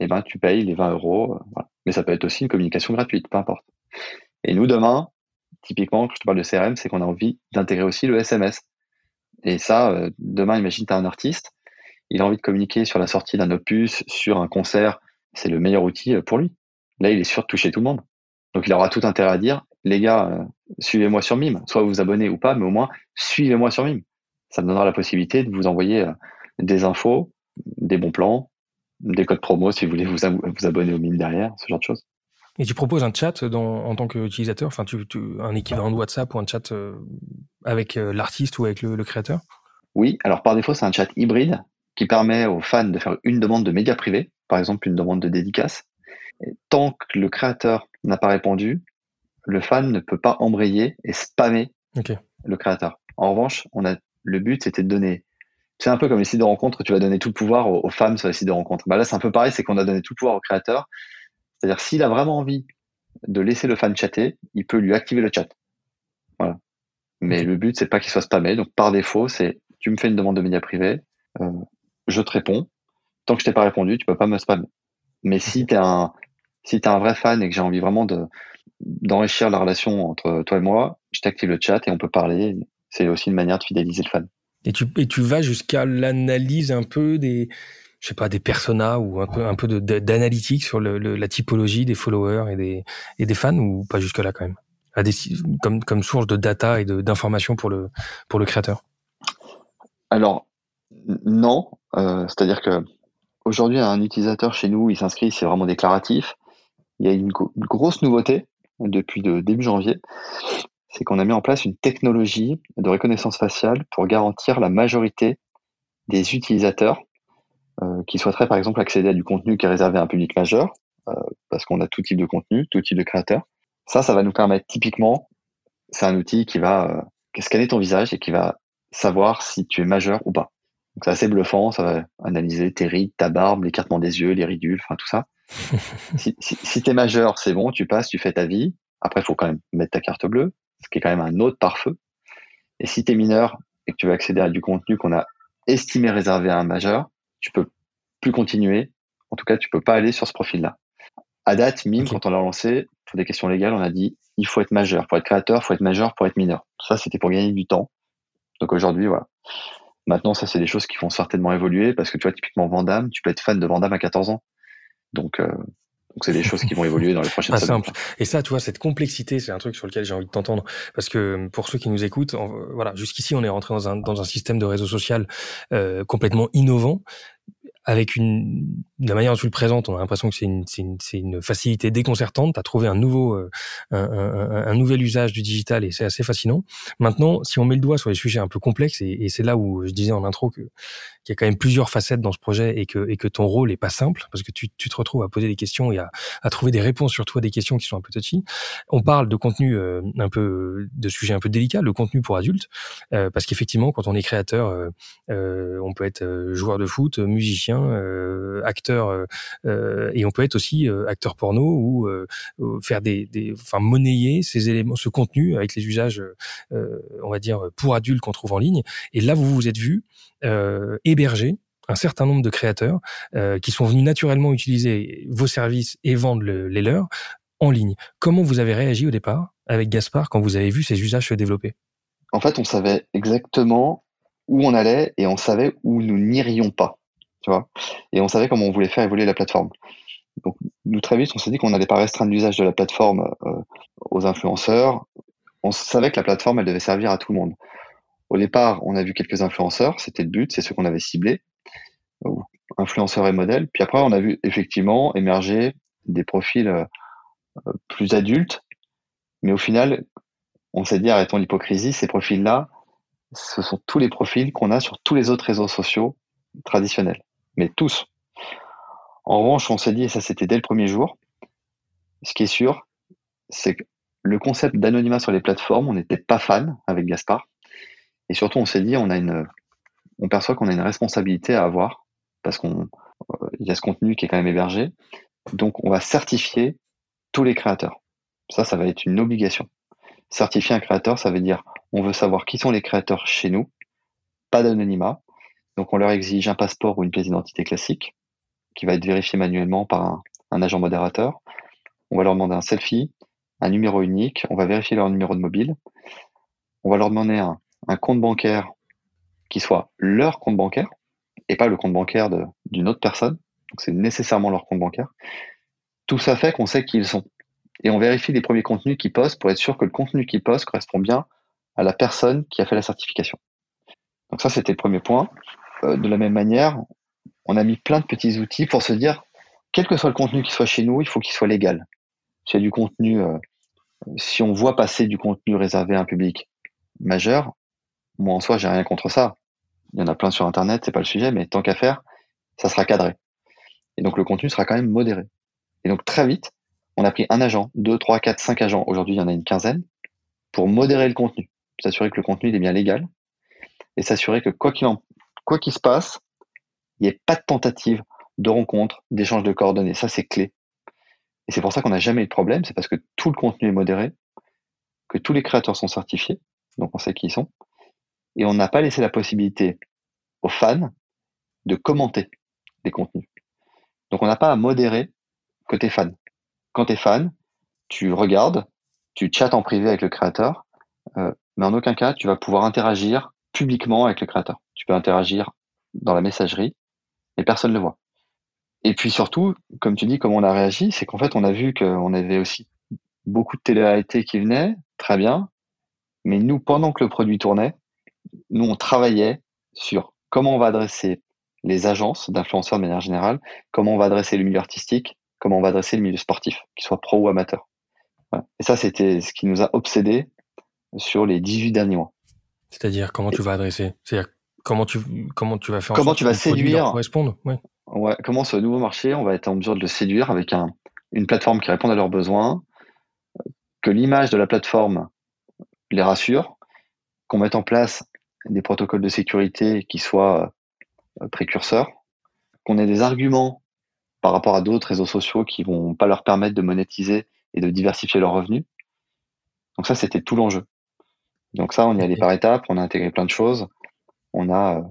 A: eh ben, tu payes les 20 euros. Euh, voilà. Mais ça peut être aussi une communication gratuite, peu importe. Et nous, demain, typiquement, quand je te parle de CRM, c'est qu'on a envie d'intégrer aussi le SMS. Et ça, euh, demain, imagine, tu as un artiste, il a envie de communiquer sur la sortie d'un opus, sur un concert, c'est le meilleur outil euh, pour lui. Là, il est sûr de toucher tout le monde. Donc, il aura tout intérêt à dire, les gars, euh, suivez-moi sur Mime. Soit vous vous abonnez ou pas, mais au moins, suivez-moi sur Mime. Ça me donnera la possibilité de vous envoyer des infos, des bons plans, des codes promo si vous voulez vous, vous abonner au Mime derrière, ce genre de choses.
B: Et tu proposes un chat dans, en tant qu'utilisateur, enfin, tu, tu, un équivalent de WhatsApp ou un chat euh, avec euh, l'artiste ou avec le, le, créateur?
A: Oui, alors par défaut, c'est un chat hybride qui permet aux fans de faire une demande de média privé, par exemple une demande de dédicace. Et tant que le créateur n'a pas répondu, le fan ne peut pas embrayer et spammer
B: okay.
A: le créateur. En revanche, on a le but, c'était de donner. C'est un peu comme les sites de rencontres, tu vas donner tout le pouvoir aux, aux femmes sur les sites de rencontres. Bah là, c'est un peu pareil, c'est qu'on a donné tout le pouvoir au créateur c'est-à-dire, s'il a vraiment envie de laisser le fan chatter, il peut lui activer le chat. Voilà. Mais le but, c'est pas qu'il soit spammé. Donc, par défaut, c'est tu me fais une demande de média privé, euh, je te réponds. Tant que je t'ai pas répondu, tu peux pas me spammer. Mais si t'es un, Si tu es un vrai fan et que j'ai envie vraiment de d'enrichir la relation entre toi et moi, je t'active le chat et on peut parler. C'est aussi une manière de fidéliser le fan.
B: Et tu, et tu vas jusqu'à l'analyse un peu des, je sais pas, des personas ou un peu, un peu d'analytique sur le, la typologie des followers et des, et des fans ou pas jusque là quand même, comme, comme source de data et d'informations pour le, pour le créateur.
A: Alors non, euh, c'est-à-dire que aujourd'hui un utilisateur chez nous, il s'inscrit, c'est vraiment déclaratif. Il y a une, une grosse nouveauté depuis le début janvier, c'est qu'on a mis en place une technologie de reconnaissance faciale pour garantir la majorité des utilisateurs qui souhaiteraient par exemple accéder à du contenu qui est réservé à un public majeur, euh, parce qu'on a tout type de contenu, tout type de créateur. Ça, ça va nous permettre typiquement, c'est un outil qui va euh, scanner ton visage et qui va savoir si tu es majeur ou pas. Donc c'est assez bluffant, ça va analyser tes rides, ta barbe, l'écartement des yeux, les ridules, enfin tout ça. (laughs) si si, si tu es majeur, c'est bon, tu passes, tu fais ta vie. Après, il faut quand même mettre ta carte bleue ce qui est quand même un autre pare-feu. Et si tu es mineur et que tu veux accéder à du contenu qu'on a estimé réservé à un majeur, tu peux plus continuer. En tout cas, tu peux pas aller sur ce profil-là. À date, MIM, quand on l'a lancé, pour des questions légales, on a dit il faut être majeur. Pour être créateur, il faut être majeur pour être mineur. Ça, c'était pour gagner du temps. Donc aujourd'hui, voilà. Maintenant, ça, c'est des choses qui vont certainement évoluer parce que tu vois, typiquement Vandame, tu peux être fan de Vandame à 14 ans. Donc, euh, donc c'est des choses qui vont évoluer dans les prochaines
B: Pas simple. Et ça, tu vois, cette complexité, c'est un truc sur lequel j'ai envie de t'entendre parce que pour ceux qui nous écoutent, voilà, jusqu'ici on est rentré dans un dans un système de réseau social euh, complètement innovant avec une de la manière dont tu le présentes, on a l'impression que c'est une, une, une, facilité déconcertante. Tu as trouvé un nouveau, euh, un, un, un, nouvel usage du digital et c'est assez fascinant. Maintenant, si on met le doigt sur les sujets un peu complexes, et, et c'est là où je disais en intro que qu'il y a quand même plusieurs facettes dans ce projet et que, et que ton rôle est pas simple parce que tu, tu te retrouves à poser des questions et à, à trouver des réponses surtout à des questions qui sont un peu touchy. On parle de contenu euh, un peu, de sujets un peu délicats, le contenu pour adultes, euh, parce qu'effectivement, quand on est créateur, euh, on peut être joueur de foot, musicien, acteur, et on peut être aussi acteur porno ou faire des, enfin monnayer ces éléments, ce contenu avec les usages, on va dire pour adultes qu'on trouve en ligne. Et là, vous vous êtes vu euh, héberger un certain nombre de créateurs euh, qui sont venus naturellement utiliser vos services et vendre les leurs en ligne. Comment vous avez réagi au départ avec Gaspard quand vous avez vu ces usages se développer?
A: En fait, on savait exactement où on allait et on savait où nous n'irions pas. Tu vois et on savait comment on voulait faire évoluer la plateforme. Donc, nous, très vite, on s'est dit qu'on n'allait pas restreindre l'usage de la plateforme euh, aux influenceurs. On savait que la plateforme, elle devait servir à tout le monde. Au départ, on a vu quelques influenceurs, c'était le but, c'est ceux qu'on avait ciblés, influenceurs et modèles. Puis après, on a vu effectivement émerger des profils euh, plus adultes, mais au final, on s'est dit arrêtons l'hypocrisie, ces profils-là, ce sont tous les profils qu'on a sur tous les autres réseaux sociaux traditionnels, mais tous. En revanche, on s'est dit, et ça c'était dès le premier jour, ce qui est sûr, c'est que le concept d'anonymat sur les plateformes, on n'était pas fan avec Gaspard. Et surtout, on s'est dit, on a une, on perçoit qu'on a une responsabilité à avoir parce qu'on, euh, y a ce contenu qui est quand même hébergé. Donc, on va certifier tous les créateurs. Ça, ça va être une obligation. Certifier un créateur, ça veut dire, on veut savoir qui sont les créateurs chez nous, pas d'anonymat. Donc, on leur exige un passeport ou une pièce d'identité classique qui va être vérifié manuellement par un, un agent modérateur. On va leur demander un selfie, un numéro unique. On va vérifier leur numéro de mobile. On va leur demander un, un compte bancaire qui soit leur compte bancaire et pas le compte bancaire d'une autre personne. Donc c'est nécessairement leur compte bancaire. Tout ça fait qu'on sait qui ils sont. Et on vérifie les premiers contenus qu'ils postent pour être sûr que le contenu qu'ils postent correspond bien à la personne qui a fait la certification. Donc ça, c'était le premier point. Euh, de la même manière, on a mis plein de petits outils pour se dire, quel que soit le contenu qui soit chez nous, il faut qu'il soit légal. S'il y a du contenu, euh, si on voit passer du contenu réservé à un public majeur, moi, en soi, j'ai rien contre ça. Il y en a plein sur Internet, c'est pas le sujet, mais tant qu'à faire, ça sera cadré. Et donc, le contenu sera quand même modéré. Et donc, très vite, on a pris un agent, deux, trois, quatre, cinq agents. Aujourd'hui, il y en a une quinzaine pour modérer le contenu, s'assurer que le contenu est bien légal et s'assurer que quoi qu'il en, quoi qu'il se passe, il n'y ait pas de tentative de rencontre, d'échange de coordonnées. Ça, c'est clé. Et c'est pour ça qu'on n'a jamais eu de problème. C'est parce que tout le contenu est modéré, que tous les créateurs sont certifiés, donc on sait qui ils sont, et on n'a pas laissé la possibilité aux fans de commenter les contenus. Donc on n'a pas à modérer côté fan. quand tu es fan, tu regardes, tu chattes en privé avec le créateur, euh, mais en aucun cas, tu vas pouvoir interagir publiquement avec le créateur. Tu peux interagir dans la messagerie et personne ne le voit. Et puis surtout, comme tu dis, comment on a réagi, c'est qu'en fait, on a vu qu'on avait aussi beaucoup de télé-réalité qui venaient, très bien, mais nous, pendant que le produit tournait, nous, on travaillait sur comment on va adresser les agences d'influenceurs de manière générale, comment on va adresser le milieu artistique, comment on va adresser le milieu sportif, qu'il soit pro ou amateur. Et ça, c'était ce qui nous a obsédés sur les 18 derniers mois.
B: C'est-à-dire, comment tu vas adresser? C'est-à-dire, comment tu, comment tu vas faire
A: Comment tu vas séduire?
B: correspondre
A: ouais. Comment ce nouveau marché, on va être en mesure de le séduire avec un, une plateforme qui répond à leurs besoins, que l'image de la plateforme les rassure, qu'on mette en place des protocoles de sécurité qui soient euh, précurseurs, qu'on ait des arguments par rapport à d'autres réseaux sociaux qui vont pas leur permettre de monétiser et de diversifier leurs revenus. Donc ça, c'était tout l'enjeu. Donc ça, on y allait par étapes, on a intégré plein de choses. On a euh,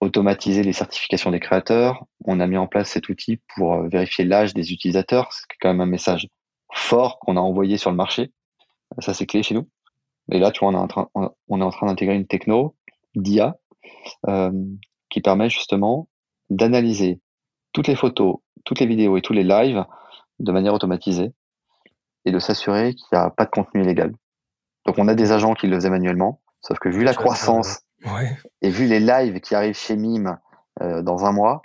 A: automatisé les certifications des créateurs, on a mis en place cet outil pour euh, vérifier l'âge des utilisateurs, c'est quand même un message fort qu'on a envoyé sur le marché. Ça, c'est clé chez nous. Et là, tu vois, on est en train, on est en train d'intégrer une techno d'IA euh, qui permet justement d'analyser toutes les photos, toutes les vidéos et tous les lives de manière automatisée et de s'assurer qu'il n'y a pas de contenu illégal. Donc on a des agents qui le faisaient manuellement, sauf que vu la croissance et vu les lives qui arrivent chez Mime euh, dans un mois,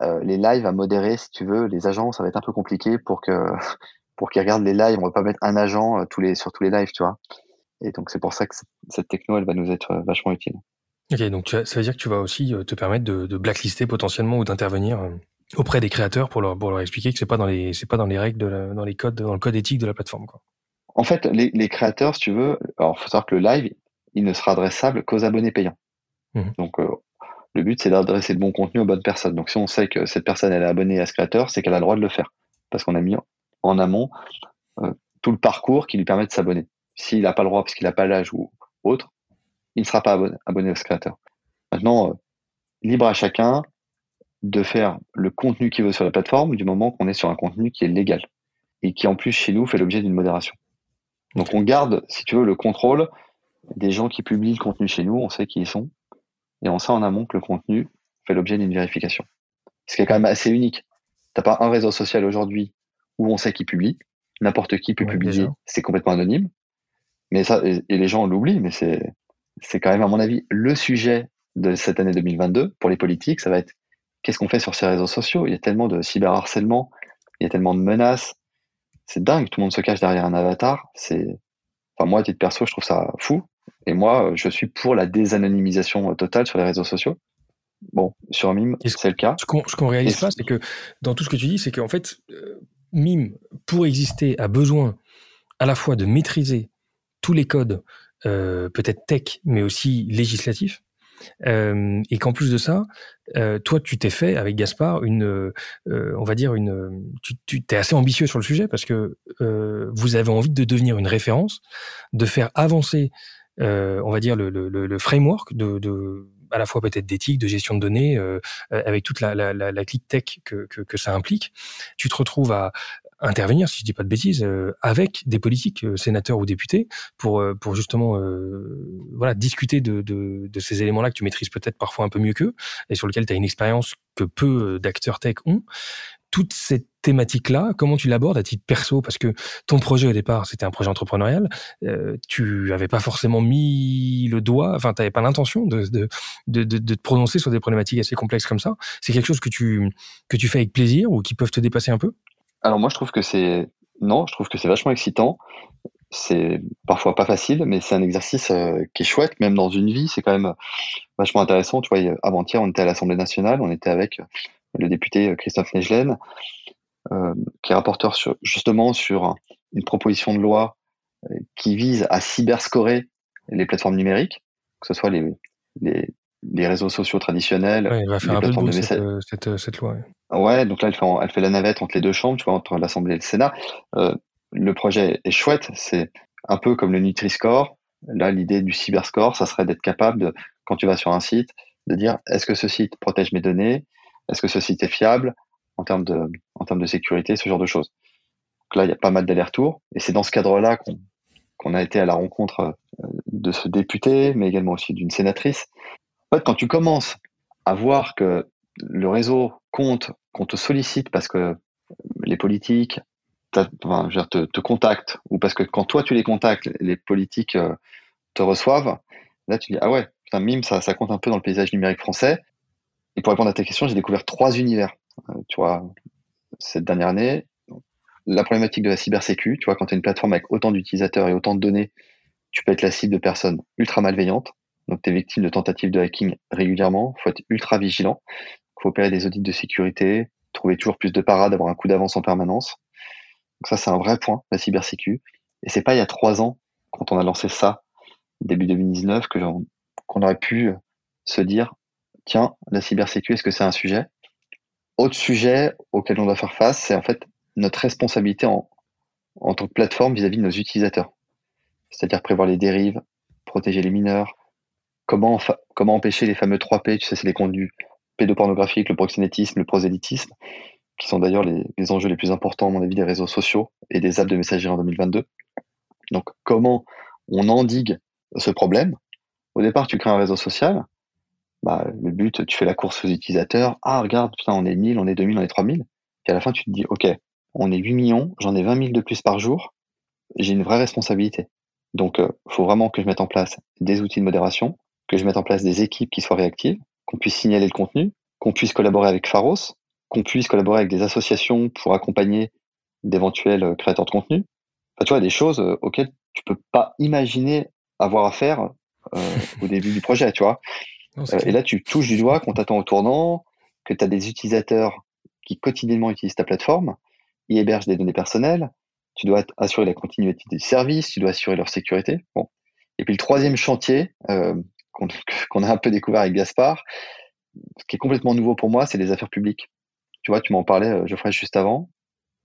A: euh, les lives à modérer, si tu veux, les agents, ça va être un peu compliqué pour que (laughs) pour qu'ils regardent les lives. On va pas mettre un agent euh, tous les sur tous les lives, tu vois. Et donc c'est pour ça que cette techno, elle va nous être vachement utile.
B: Ok, donc ça veut dire que tu vas aussi te permettre de, de blacklister potentiellement ou d'intervenir auprès des créateurs pour leur, pour leur expliquer que c'est pas dans les c'est pas dans les règles de dans les codes dans le code éthique de la plateforme quoi.
A: En fait, les, les créateurs, si tu veux, alors faut savoir que le live, il ne sera adressable qu'aux abonnés payants. Mmh. Donc le but c'est d'adresser le bon contenu aux bonnes personnes. Donc si on sait que cette personne elle est abonnée à ce créateur, c'est qu'elle a le droit de le faire parce qu'on a mis en amont euh, tout le parcours qui lui permet de s'abonner. S'il n'a pas le droit parce qu'il n'a pas l'âge ou autre, il ne sera pas abonné, abonné au créateur. Maintenant, euh, libre à chacun de faire le contenu qu'il veut sur la plateforme du moment qu'on est sur un contenu qui est légal et qui en plus chez nous fait l'objet d'une modération. Donc on garde, si tu veux, le contrôle des gens qui publient le contenu chez nous, on sait qui ils sont, et on sait en amont que le contenu fait l'objet d'une vérification. Ce qui est quand même assez unique. T'as pas un réseau social aujourd'hui où on sait qui publie, n'importe qui peut publier, c'est complètement anonyme. Mais ça, et, les gens l'oublient, mais c'est, c'est quand même, à mon avis, le sujet de cette année 2022 pour les politiques. Ça va être qu'est-ce qu'on fait sur ces réseaux sociaux? Il y a tellement de cyberharcèlement, il y a tellement de menaces. C'est dingue, tout le monde se cache derrière un avatar. C'est, enfin, moi, à titre perso, je trouve ça fou. Et moi, je suis pour la désanonymisation totale sur les réseaux sociaux. Bon, sur Mime, c'est le cas.
B: Ce qu'on, réalise pas, c'est que dans tout ce que tu dis, c'est qu'en fait, euh, Mime, pour exister, a besoin à la fois de maîtriser tous les codes, euh, peut-être tech, mais aussi législatifs, et qu'en plus de ça, toi, tu t'es fait avec Gaspard une, on va dire une, tu, tu es assez ambitieux sur le sujet parce que vous avez envie de devenir une référence, de faire avancer, on va dire le, le, framework de, à la fois peut-être d'éthique, de gestion de données, avec toute la, la, la, la clique tech que, que, ça implique. Tu te retrouves à intervenir, si je dis pas de bêtises, euh, avec des politiques, euh, sénateurs ou députés, pour, euh, pour justement voilà, discuter de, de, de ces éléments-là que tu maîtrises peut-être parfois un peu mieux qu'eux, et sur lesquels tu as une expérience que peu d'acteurs tech ont toute cette thématique-là, comment tu l'abordes à titre perso? Parce que ton projet au départ, c'était un projet entrepreneurial. Euh, tu avais pas forcément mis le doigt, enfin, tu n'avais pas l'intention de, de, de, de, te prononcer sur des problématiques assez complexes comme ça. C'est quelque chose que tu, que tu fais avec plaisir ou qui peuvent te dépasser un peu?
A: Alors moi, je trouve que c'est... Non, je trouve que c'est vachement excitant. C'est parfois pas facile, mais c'est un exercice euh, qui est chouette, même dans une vie, c'est quand même vachement intéressant. Tu vois, avant-hier, on était à l'Assemblée nationale, on était avec le député euh, Christophe Negelen, euh, qui est rapporteur sur, justement sur une proposition de loi qui vise à cyberscorer les plateformes numériques, que ce soit les, les, les réseaux sociaux traditionnels.
B: Ouais, il va faire un peu de cette, cette, cette, loi.
A: Ouais. Ouais. donc là, elle fait, la navette entre les deux chambres, tu vois, entre l'Assemblée et le Sénat. Euh, le projet est chouette, c'est un peu comme le Nutri-Score. Là, l'idée du cyberscore, ça serait d'être capable, de, quand tu vas sur un site, de dire est-ce que ce site protège mes données? Est-ce que ce site est fiable en termes de, en termes de sécurité, ce genre de choses. là, il y a pas mal d'allers-retours. Et c'est dans ce cadre-là qu'on a été à la rencontre euh, de ce député, mais également aussi d'une sénatrice. En fait, quand tu commences à voir que le réseau compte, qu'on te sollicite parce que les politiques te, te, contactent, ou parce que quand toi tu les contactes, les politiques euh, te reçoivent, là tu dis ah ouais, putain, mime, ça, ça compte un peu dans le paysage numérique français. Et pour répondre à ta question, j'ai découvert trois univers. Euh, tu vois, cette dernière année, la problématique de la cybersécu, tu vois, quand tu as une plateforme avec autant d'utilisateurs et autant de données, tu peux être la cible de personnes ultra malveillantes. Donc, tu es victime de tentatives de hacking régulièrement. Faut être ultra vigilant. Faut opérer des audits de sécurité, trouver toujours plus de parades, avoir un coup d'avance en permanence. Donc ça, c'est un vrai point, la cybersécu. Et c'est pas il y a trois ans, quand on a lancé ça, début 2019, que qu'on aurait pu se dire, tiens, la cybersécu, est-ce que c'est un sujet? Autre sujet auquel on doit faire face, c'est en fait notre responsabilité en, en tant que plateforme vis-à-vis de nos utilisateurs. C'est-à-dire prévoir les dérives, protéger les mineurs, comment, comment empêcher les fameux 3P, tu sais, c'est les contenus pédopornographiques, le proxénétisme, le prosélytisme, qui sont d'ailleurs les, les, enjeux les plus importants, à mon avis, des réseaux sociaux et des apps de messagerie en 2022. Donc, comment on endigue ce problème? Au départ, tu crées un réseau social, bah, le but, tu fais la course aux utilisateurs. Ah, regarde, putain, on est 1000, on est 2000, on est 3000. Puis à la fin, tu te dis, OK, on est 8 millions, j'en ai 20 000 de plus par jour. J'ai une vraie responsabilité. Donc, il euh, faut vraiment que je mette en place des outils de modération, que je mette en place des équipes qui soient réactives, qu'on puisse signaler le contenu, qu'on puisse collaborer avec Pharos, qu'on puisse collaborer avec des associations pour accompagner d'éventuels euh, créateurs de contenu. Enfin, tu vois, des choses euh, auxquelles tu peux pas imaginer avoir à faire (laughs) au début du projet, tu vois. Euh, et là, tu touches du doigt qu'on t'attend au tournant, que tu as des utilisateurs qui quotidiennement utilisent ta plateforme, ils hébergent des données personnelles, tu dois assurer la continuité du service, tu dois assurer leur sécurité. Bon. Et puis le troisième chantier euh, (laughs) qu'on a un peu découvert avec Gaspard, ce qui est complètement nouveau pour moi, c'est les affaires publiques. Tu vois, tu m'en parlais, euh, Geoffrey, juste avant.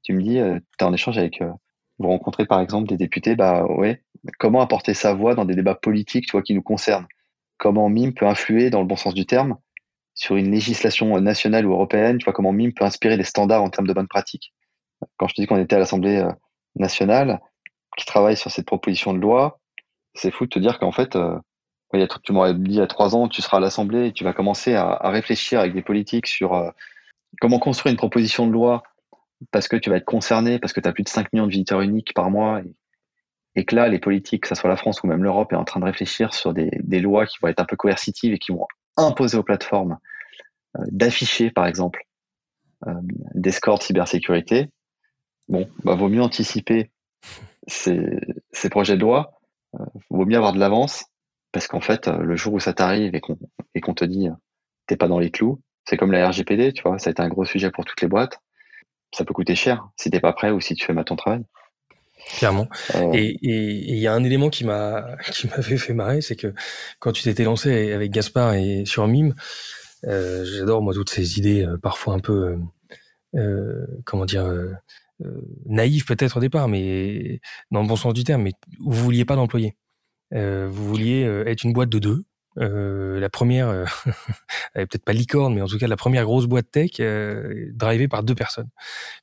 A: Tu me dis, euh, tu es en échange avec, euh, vous rencontrez par exemple des députés, bah ouais, comment apporter sa voix dans des débats politiques, tu vois, qui nous concernent? Comment MIME peut influer, dans le bon sens du terme, sur une législation nationale ou européenne, tu vois, comment MIME peut inspirer des standards en termes de bonnes pratiques? Quand je te dis qu'on était à l'Assemblée nationale, qui travaille sur cette proposition de loi, c'est fou de te dire qu'en fait, tu m'aurais dit il y a trois ans, tu seras à l'Assemblée et tu vas commencer à, réfléchir avec des politiques sur euh, comment construire une proposition de loi parce que tu vas être concerné, parce que tu as plus de 5 millions de visiteurs uniques par mois et que là, les politiques, que ce soit la France ou même l'Europe, est en train de réfléchir sur des, lois qui vont être un peu coercitives et qui vont imposer aux plateformes euh, d'afficher, par exemple, euh, des scores de cybersécurité. Bon, bah, vaut mieux anticiper ces, ces projets de loi, vaut mieux avoir de l'avance, parce qu'en fait, euh, le jour où ça t'arrive et qu'on et qu'on te dit t'es pas dans les clous, c'est comme la RGPD, tu vois, ça a été un gros sujet pour toutes les boîtes. Ça peut coûter cher si t'es pas prêt ou si tu fais mal ton travail.
B: Clairement. Oh. Et il y a un élément qui m'a (laughs) qui m'avait fait marrer, c'est que quand tu t'étais lancé avec Gaspard et sur Mime, euh, j'adore moi toutes ces idées euh, parfois un peu euh, euh comment dire euh, naïves peut-être au départ, mais dans le bon sens du terme. Mais vous vouliez pas d'employés. Vous vouliez être une boîte de deux. la première, (laughs) elle peut-être pas licorne, mais en tout cas la première grosse boîte tech drivée par deux personnes.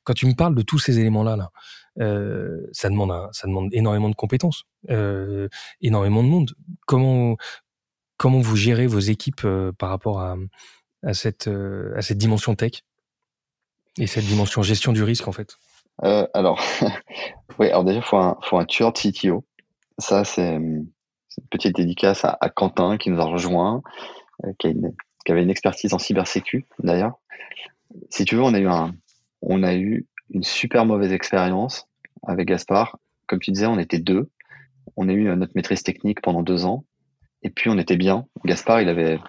B: Quand tu me parles de tous ces éléments-là, là, euh, ça demande ça demande énormément de compétences, euh, énormément de monde. Comment comment vous gérez vos équipes euh, par rapport à, à cette à cette dimension tech et cette dimension gestion du risque en fait?
A: Alors (laughs) oui, alors déjà faut un faut un tueur de CTO. Ça c'est une petite dédicace à, Quentin qui nous a rejoint, une, qui avait une expertise en cybersécu d'ailleurs. Si tu veux, on a eu on a eu une super mauvaise expérience avec Gaspard. Comme tu disais, on était deux. On a eu notre maîtrise technique pendant deux ans. Et puis, on était bien. Gaspard, il avait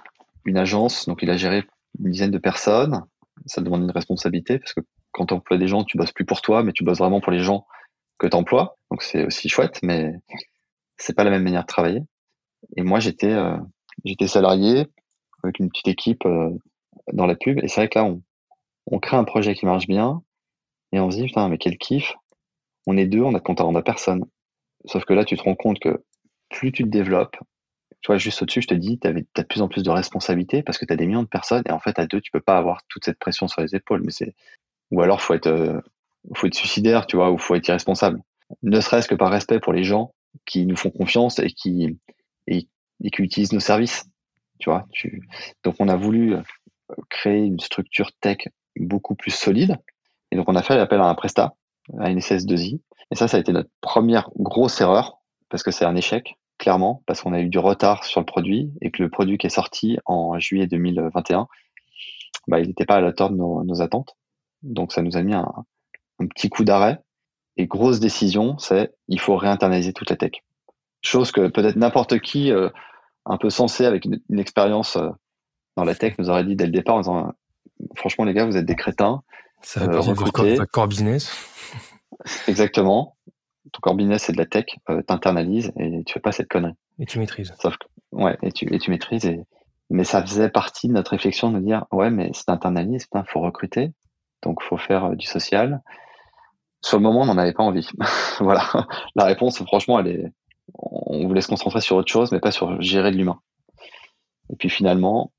A: une agence, donc il a géré une dizaine de personnes. Ça demande une responsabilité parce que quand tu emploies des gens, tu bosses plus pour toi, mais tu bosses vraiment pour les gens que tu emploies. Donc, c'est aussi chouette, mais c'est pas la même manière de travailler. Et moi, j'étais, euh, j'étais salarié avec une petite équipe euh, dans la pub. Et c'est vrai que là, on, on crée un projet qui marche bien. Et on se dit, putain, mais quel kiff. On est deux, on a de compte à rendre à personne. Sauf que là, tu te rends compte que plus tu te développes, tu vois, juste au-dessus, je te dis, tu as de plus en plus de responsabilités parce que tu as des millions de personnes et en fait, à deux, tu peux pas avoir toute cette pression sur les épaules. Mais c'est, ou alors, faut être, euh, faut être suicidaire, tu vois, ou faut être irresponsable. Ne serait-ce que par respect pour les gens qui nous font confiance et qui, et, qui utilisent nos services. Tu vois, tu... donc on a voulu euh, créer une structure tech beaucoup plus solide. Et donc on a fait appel à un prestat, à une SS2I. Et ça, ça a été notre première grosse erreur, parce que c'est un échec, clairement, parce qu'on a eu du retard sur le produit et que le produit qui est sorti en juillet 2021, bah, il n'était pas à la hauteur de nos, attentes. Donc ça nous a mis un petit coup d'arrêt. Et grosse décision, c'est il faut réinternaliser toute la tech. Chose que peut-être n'importe qui euh, un peu sensé avec une, expérience euh, dans la tech nous aurait dit dès le départ en disant franchement les gars vous êtes des crétins.
B: Ça de votre core business. (laughs)
A: Exactement. Ton core business c'est de la tech, euh, t'internalises et tu fais pas cette connerie.
B: Et tu maîtrises.
A: Sauf que, ouais, et tu, et tu maîtrises. Et, mais ça faisait partie de notre réflexion de dire ouais mais c'est internalise, il faut recruter, donc faut faire euh, du social. Sur le moment, on n'en avait pas envie. (laughs) voilà. La réponse, franchement, elle est, on voulait se concentrer sur autre chose, mais pas sur gérer de l'humain. Et puis finalement,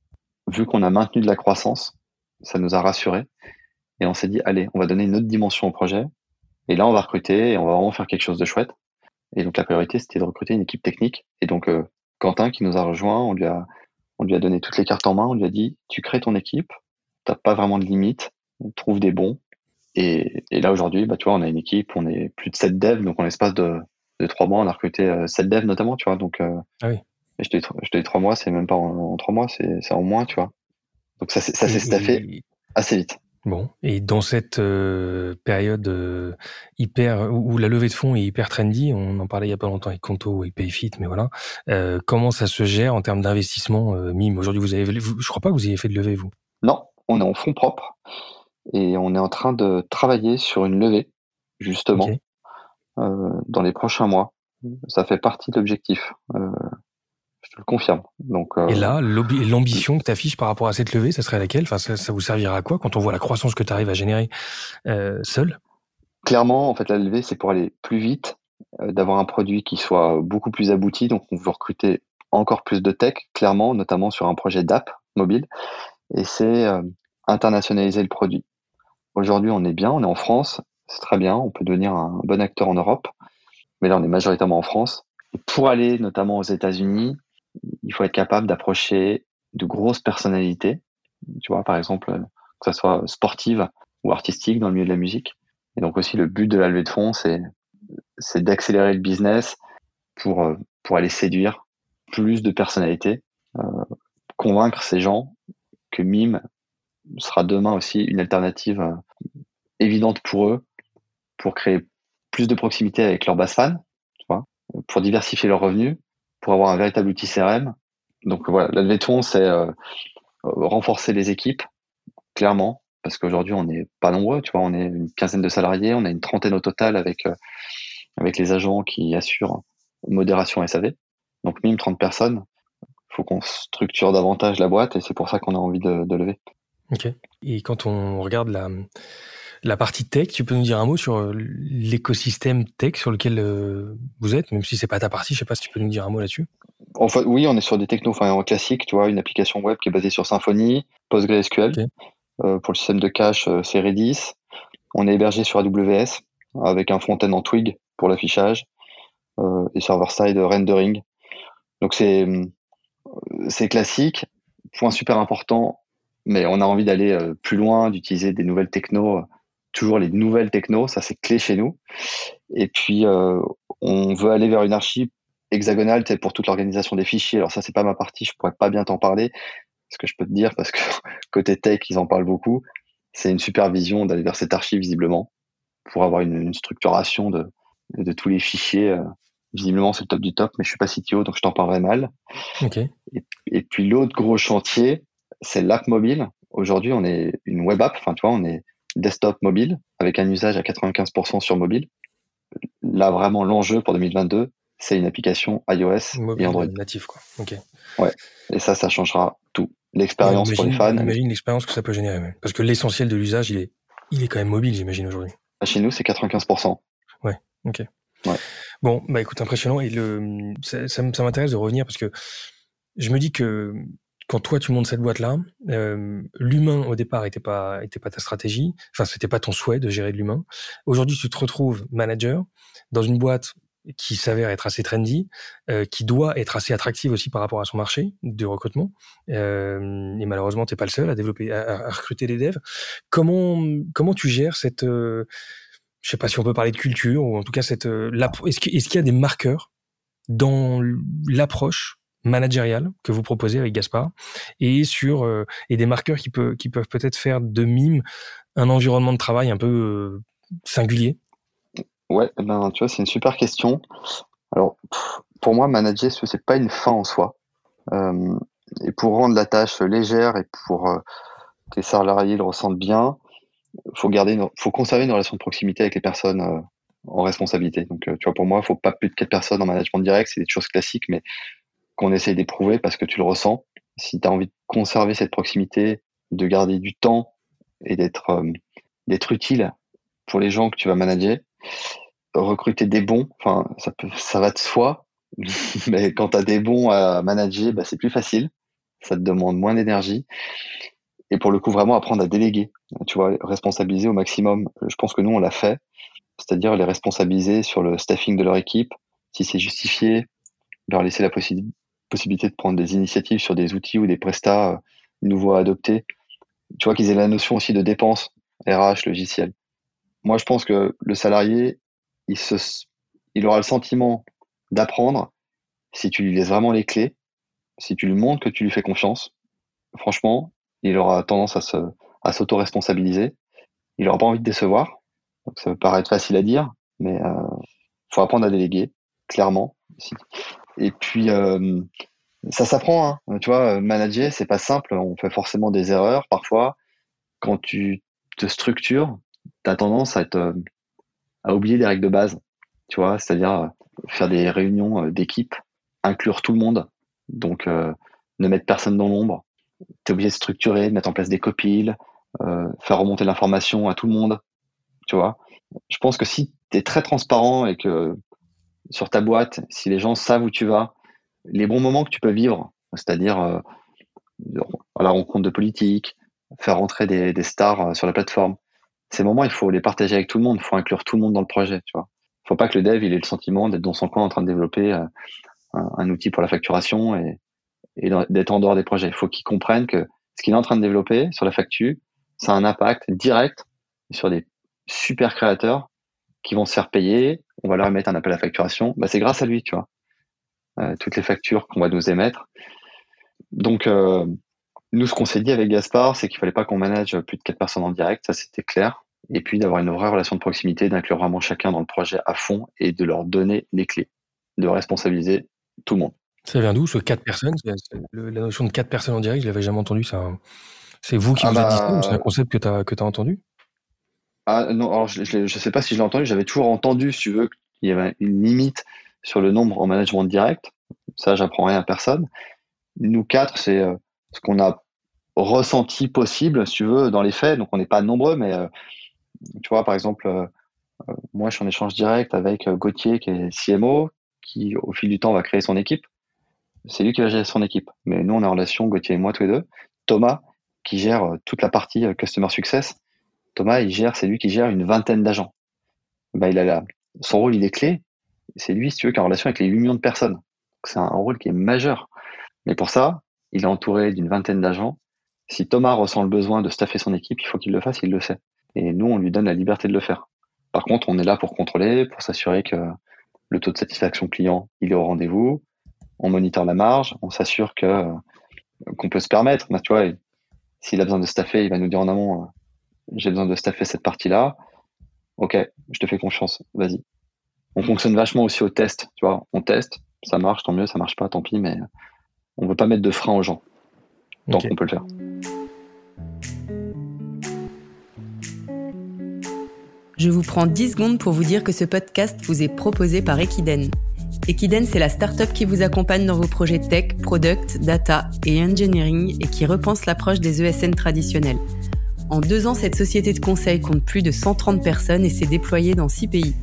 A: vu qu'on a maintenu de la croissance, ça nous a rassurés. Et on s'est dit, allez, on va donner une autre dimension au projet. Et là, on va recruter et on va vraiment faire quelque chose de chouette. Et donc la priorité, c'était de recruter une équipe technique. Et donc euh, Quentin, qui nous a rejoint, on lui a, on lui a donné toutes les cartes en main. On lui a dit, tu crées ton équipe, t'as pas vraiment de limite, trouve des bons. Et, et là aujourd'hui, bah tu vois, on a une équipe, on est plus de 7 devs, donc en l'espace de de trois mois, on a recruté euh, sept devs notamment, tu vois. Donc, euh,
B: ah oui.
A: je te, dis, trois mois, c'est même pas en, trois mois, c'est en moins, tu vois. Donc ça, ça s'est staffé assez vite.
B: Bon, et dans cette euh, période hyper où, la levée de fonds est hyper trendy, on en parlait il y a pas longtemps avec Conto et Payfit, mais voilà, comment ça se gère en termes d'investissement Mime? Aujourd'hui, vous avez, je crois pas que vous ayez fait de levée, vous
A: Non, on est en fonds propres et on est en train de travailler sur une levée justement euh, dans les prochains mois. Ça fait partie de l'objectif. Euh, je te le confirme. Donc,
B: euh, Et là, l'ambition que tu affiches par rapport à cette levée, ça serait laquelle? Enfin, ça, vous servira à quoi quand on voit la croissance que tu arrives à générer seul?
A: Clairement, en fait, la levée, c'est pour aller plus vite, d'avoir un produit qui soit beaucoup plus abouti. Donc, on veut recruter encore plus de tech, clairement, notamment sur un projet d'app mobile. Et c'est internationaliser le produit. Aujourd'hui, on est bien, on est en France, c'est très bien, on peut devenir un bon acteur en Europe, mais là on est majoritairement en France. Pour aller notamment aux États-Unis, il faut être capable d'approcher de grosses personnalités, tu vois, par exemple, que ce soit sportive ou artistique dans le milieu de la musique. Et donc aussi le but de la levée de fonds, c'est d'accélérer le business pour euh, pour aller séduire plus de personnalités, euh, convaincre ces gens que Mime sera demain aussi une alternative euh, évidente pour eux pour créer plus de proximité avec leurs base fans, tu vois, pour diversifier leurs revenus, pour avoir un véritable outil CRM. Donc voilà, la levée de fonds, c'est euh, renforcer les équipes, clairement, parce qu'aujourd'hui on n'est pas nombreux, tu vois, on est une quinzaine de salariés, on a une trentaine au total avec euh, avec les agents qui assurent modération SAV. Donc minimum 30 personnes. Faut qu'on structure davantage la boîte et c'est pour ça qu'on a envie de lever.
B: Ok. Et quand on regarde la la partie tech, tu peux nous dire un mot sur euh, l'écosystème tech sur lequel euh, vous êtes, même si c'est pas ta partie, je sais pas si tu peux nous dire un mot là-dessus.
A: En fait, oui, on est sur des technos enfin, classiques, tu vois, une application web qui est basée sur Symfony, PostgreSQL. Euh, pour le système de cache, c'est Redis. On est hébergé sur AWS avec un front-end en Twig pour l'affichage et server-side rendering. Donc c'est classique. Point super important, mais on a envie d'aller plus loin, d'utiliser des nouvelles technos toujours les nouvelles technos, ça c'est clé chez nous. Et puis euh, on veut aller vers une archi hexagonale pour toute l'organisation des fichiers. Alors ça c'est pas ma partie, je pourrais pas bien t'en parler. Ce que je peux te dire, parce que (laughs) côté tech ils en parlent beaucoup, c'est une super vision d'aller vers cette archi visiblement pour avoir une, structuration de, de tous les fichiers. Euh, visiblement c'est le top du top, mais je suis pas CTO donc je t'en parlerai mal.
B: Et,
A: et puis l'autre gros chantier, c'est l'app mobile. Aujourd'hui on est une web app, enfin tu vois on est desktop mobile avec un usage à 95% sur mobile. Là, vraiment, l'enjeu pour 2022, c'est une application iOS et Android.
B: natif, quoi. Ok.
A: Ouais. Et ça, ça changera tout. L'expérience pour les fans.
B: Imagine l'expérience que ça peut générer. Parce que l'essentiel de l'usage, il est, il est quand même mobile, j'imagine, aujourd'hui.
A: Chez nous, c'est 95%.
B: Ouais. Ok.
A: Ouais.
B: Bon, bah écoute, impressionnant. Et le, ça, ça m'intéresse de revenir parce que je me dis que quand toi tu montes cette boîte-là, euh, l'humain au départ était pas était pas ta stratégie, enfin c'était pas ton souhait de gérer de l'humain. Aujourd'hui, tu te retrouves manager dans une boîte qui s'avère être assez trendy, euh, qui doit être assez attractive aussi par rapport à son marché de recrutement. Euh, et malheureusement, t'es pas le seul à développer, à, recruter des devs. Comment comment tu gères cette, euh, je sais pas si on peut parler de culture ou en tout cas cette, euh, est-ce qu'il est y a des marqueurs dans l'approche managériale que vous proposez avec Gaspard et sur euh, et des marqueurs qui, peut, qui peuvent peut-être faire de mime un environnement de travail un peu euh, singulier?
A: Ouais, eh ben, tu vois, c'est une super question. Alors, pour moi, manager, c'est pas une fin en soi. Euh, et pour rendre la tâche légère et pour que tes salariés le ressentent bien, faut garder, faut conserver une relation de proximité avec les personnes en responsabilité. Donc, tu vois, pour moi, il faut pas plus de quatre personnes en management direct. C'est des choses classiques, mais qu'on essaye d'éprouver parce que tu le ressens. Si tu as envie de conserver cette proximité, de garder du temps et d'être euh, d'être utile pour les gens que tu vas manager, recruter des bons, enfin ça ça va de soi, (laughs) mais quand tu as des bons à manager, bah, c'est plus facile, ça te demande moins d'énergie et pour le coup vraiment apprendre à déléguer, tu vois, responsabiliser au maximum. Je pense que nous on l'a fait, c'est-à-dire les responsabiliser sur le staffing de leur équipe, si c'est justifié, leur laisser la possibilité possibilité de prendre des initiatives sur des outils ou des prestats euh, nouveaux à adopter. Tu vois qu'ils aient la notion aussi de dépenses, RH, logiciel. Moi, je pense que le salarié, il, se, il aura le sentiment d'apprendre si tu lui laisses vraiment les clés, si tu lui montres que tu lui fais confiance. Franchement, il aura tendance à se, à s'auto-responsabiliser. Il n'aura pas envie de décevoir. Ça peut paraître facile à dire, mais euh, faut apprendre à déléguer, clairement. Et puis, euh, ça s'apprend. Hein. Tu vois, manager, c'est pas simple. On fait forcément des erreurs parfois. Quand tu te structures, tu as tendance à, être, à oublier des règles de base. Tu vois, c'est-à-dire euh, faire des réunions euh, d'équipe, inclure tout le monde. Donc, ne mettre personne dans l'ombre. Tu es obligé de structurer, de mettre en place des copiles, faire remonter l'information à tout le monde. Tu vois, je pense que si tu es très transparent et que sur ta boîte, si les gens savent où tu vas, les bons moments que tu peux vivre, c'est-à-dire euh, la rencontre de politiques, faire rentrer des, stars euh, sur la plateforme, ces moments, il faut les partager avec tout le monde, il faut inclure tout le monde dans le projet, tu vois. faut pas que le dev ait le sentiment d'être dans son coin en train de développer euh, un, outil pour la facturation et, et d'être en dehors des projets. Il faut qu'il comprenne que ce qu'il est en train de développer sur la facture, ça a un impact direct sur des super créateurs qui vont se faire payer, on va leur mettre un appel à facturation, bah, c'est grâce à lui, tu vois. Euh, toutes les factures qu'on va nous émettre. Donc, euh, nous, ce qu'on s'est dit avec Gaspard, c'est qu'il fallait pas qu'on manage plus de quatre personnes en direct, ça c'était clair. Et puis d'avoir une vraie relation de proximité, d'inclure vraiment chacun dans le projet à fond et de leur donner les clés, de responsabiliser tout le monde.
B: Ça vient d'où ce quatre personnes? La notion de quatre personnes en direct, je l'avais jamais entendu. C'est vous qui ah vous êtes dit ça ou c'est un concept que tu as entendu?
A: Ah non, alors je ne sais pas si je l'ai entendu, j'avais toujours entendu, si tu veux, qu'il y avait une limite sur le nombre en management direct. Ça, j'apprends rien à personne. Nous quatre, c'est euh, ce qu'on a ressenti possible, si tu veux, dans les faits. Donc on n'est pas nombreux, mais euh, tu vois, par exemple, euh, moi je suis en échange direct avec Gauthier, qui est CMO, qui au fil du temps va créer son équipe. C'est lui qui va gérer son équipe. Mais nous, on est en relation, Gauthier et moi, tous les deux. Thomas, qui gère toute la partie Customer Success Thomas, il gère, c'est lui qui gère une vingtaine d'agents. Bah, il a son rôle, il est clé. C'est lui, si tu veux, qui est en relation avec les 8 millions de personnes. C'est un rôle qui est majeur. Mais pour ça, il est entouré d'une vingtaine d'agents. Si Thomas ressent le besoin de staffer son équipe, il faut qu'il le fasse, il le sait. Et nous, on lui donne la liberté de le faire. Par contre, on est là pour contrôler, pour s'assurer que le taux de satisfaction client, il est au rendez-vous. On moniteur la marge, on s'assure qu'on peut se permettre. Bah, tu vois, s'il a besoin de staffer, il va nous dire en amont, j'ai besoin de staffer cette partie-là. Ok, je te fais confiance, vas-y. On fonctionne vachement aussi au test, tu vois. On teste, ça marche, tant mieux, ça marche pas, tant pis, mais on veut pas mettre de frein aux gens. Tant qu'on peut le faire.
C: Je vous prends 10 secondes pour vous dire que ce podcast vous est proposé par Equiden. Equiden, c'est la startup qui vous accompagne dans vos projets tech, product, data et engineering et qui repense l'approche des ESN traditionnels. En deux ans, cette société de conseil compte plus de 130 personnes et s'est déployée dans six pays.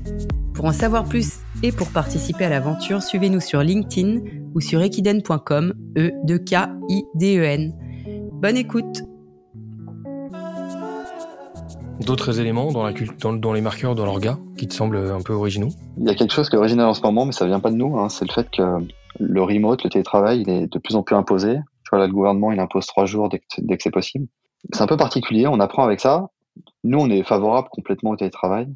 C: Pour en savoir plus Et pour participer à l'aventure, suivez-nous sur LinkedIn ou sur equiden.com, e 2 k i d e n. Bonne écoute.
B: D'autres éléments dans, la, dans, dans, les marqueurs, dans l'orga, qui te semblent un peu originaux?
A: Il y a quelque chose qui est original en ce moment, mais ça vient pas de nous. Hein. C'est le fait que le remote, le télétravail, il est de plus en plus imposé. Tu vois, là, le gouvernement, il impose trois jours dès que, dès que c'est possible. C'est un peu particulier, on apprend avec ça. Nous, on est favorable complètement au télétravail.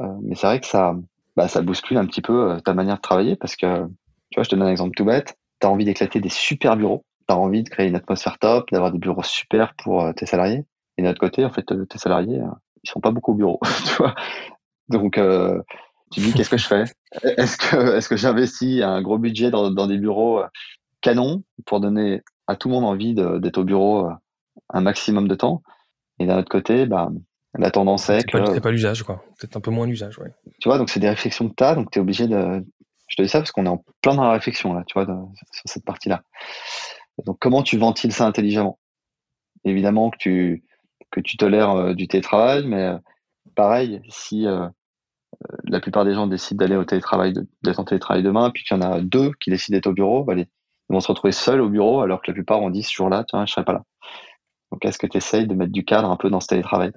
A: Euh, mais c'est vrai que ça, bah, ça bouscule un petit peu euh, ta manière de travailler parce que, tu vois, je te donne un exemple tout bête. Tu as envie d'éclater des super bureaux. Tu as envie de créer une atmosphère top, d'avoir des bureaux super pour euh, tes salariés. Et de l'autre côté, en fait, tes salariés, ils sont pas beaucoup au bureau, (laughs) tu vois. Donc, euh, tu dis, qu'est-ce que je fais? (laughs) Est-ce que, est-ce que j'investis un gros budget dans, dans des bureaux canons pour donner à tout le monde envie d'être au bureau un maximum de temps Et d'un autre côté, bah, la tendance est, que.
B: C'est pas l'usage, quoi. Peut-être un peu moins l'usage, ouais.
A: Tu vois, donc c'est des réflexions que tu as, donc tu es obligé de. Je te dis ça parce qu'on est en plein dans la réflexion, là, tu vois, sur cette partie-là. Donc, comment tu ventiles ça intelligemment? Évidemment que tu, que tu tolères euh, du télétravail, mais euh, pareil, si euh, la plupart des gens décident d'aller au télétravail, d'être en télétravail demain, puis qu'il y en a deux qui décident d'être au bureau, bah, ils vont se retrouver seuls au bureau, alors que la plupart ont dit ce jour-là, tiens, je serai pas là. Donc, est-ce que tu essayes de mettre du cadre un peu dans ce télétravail?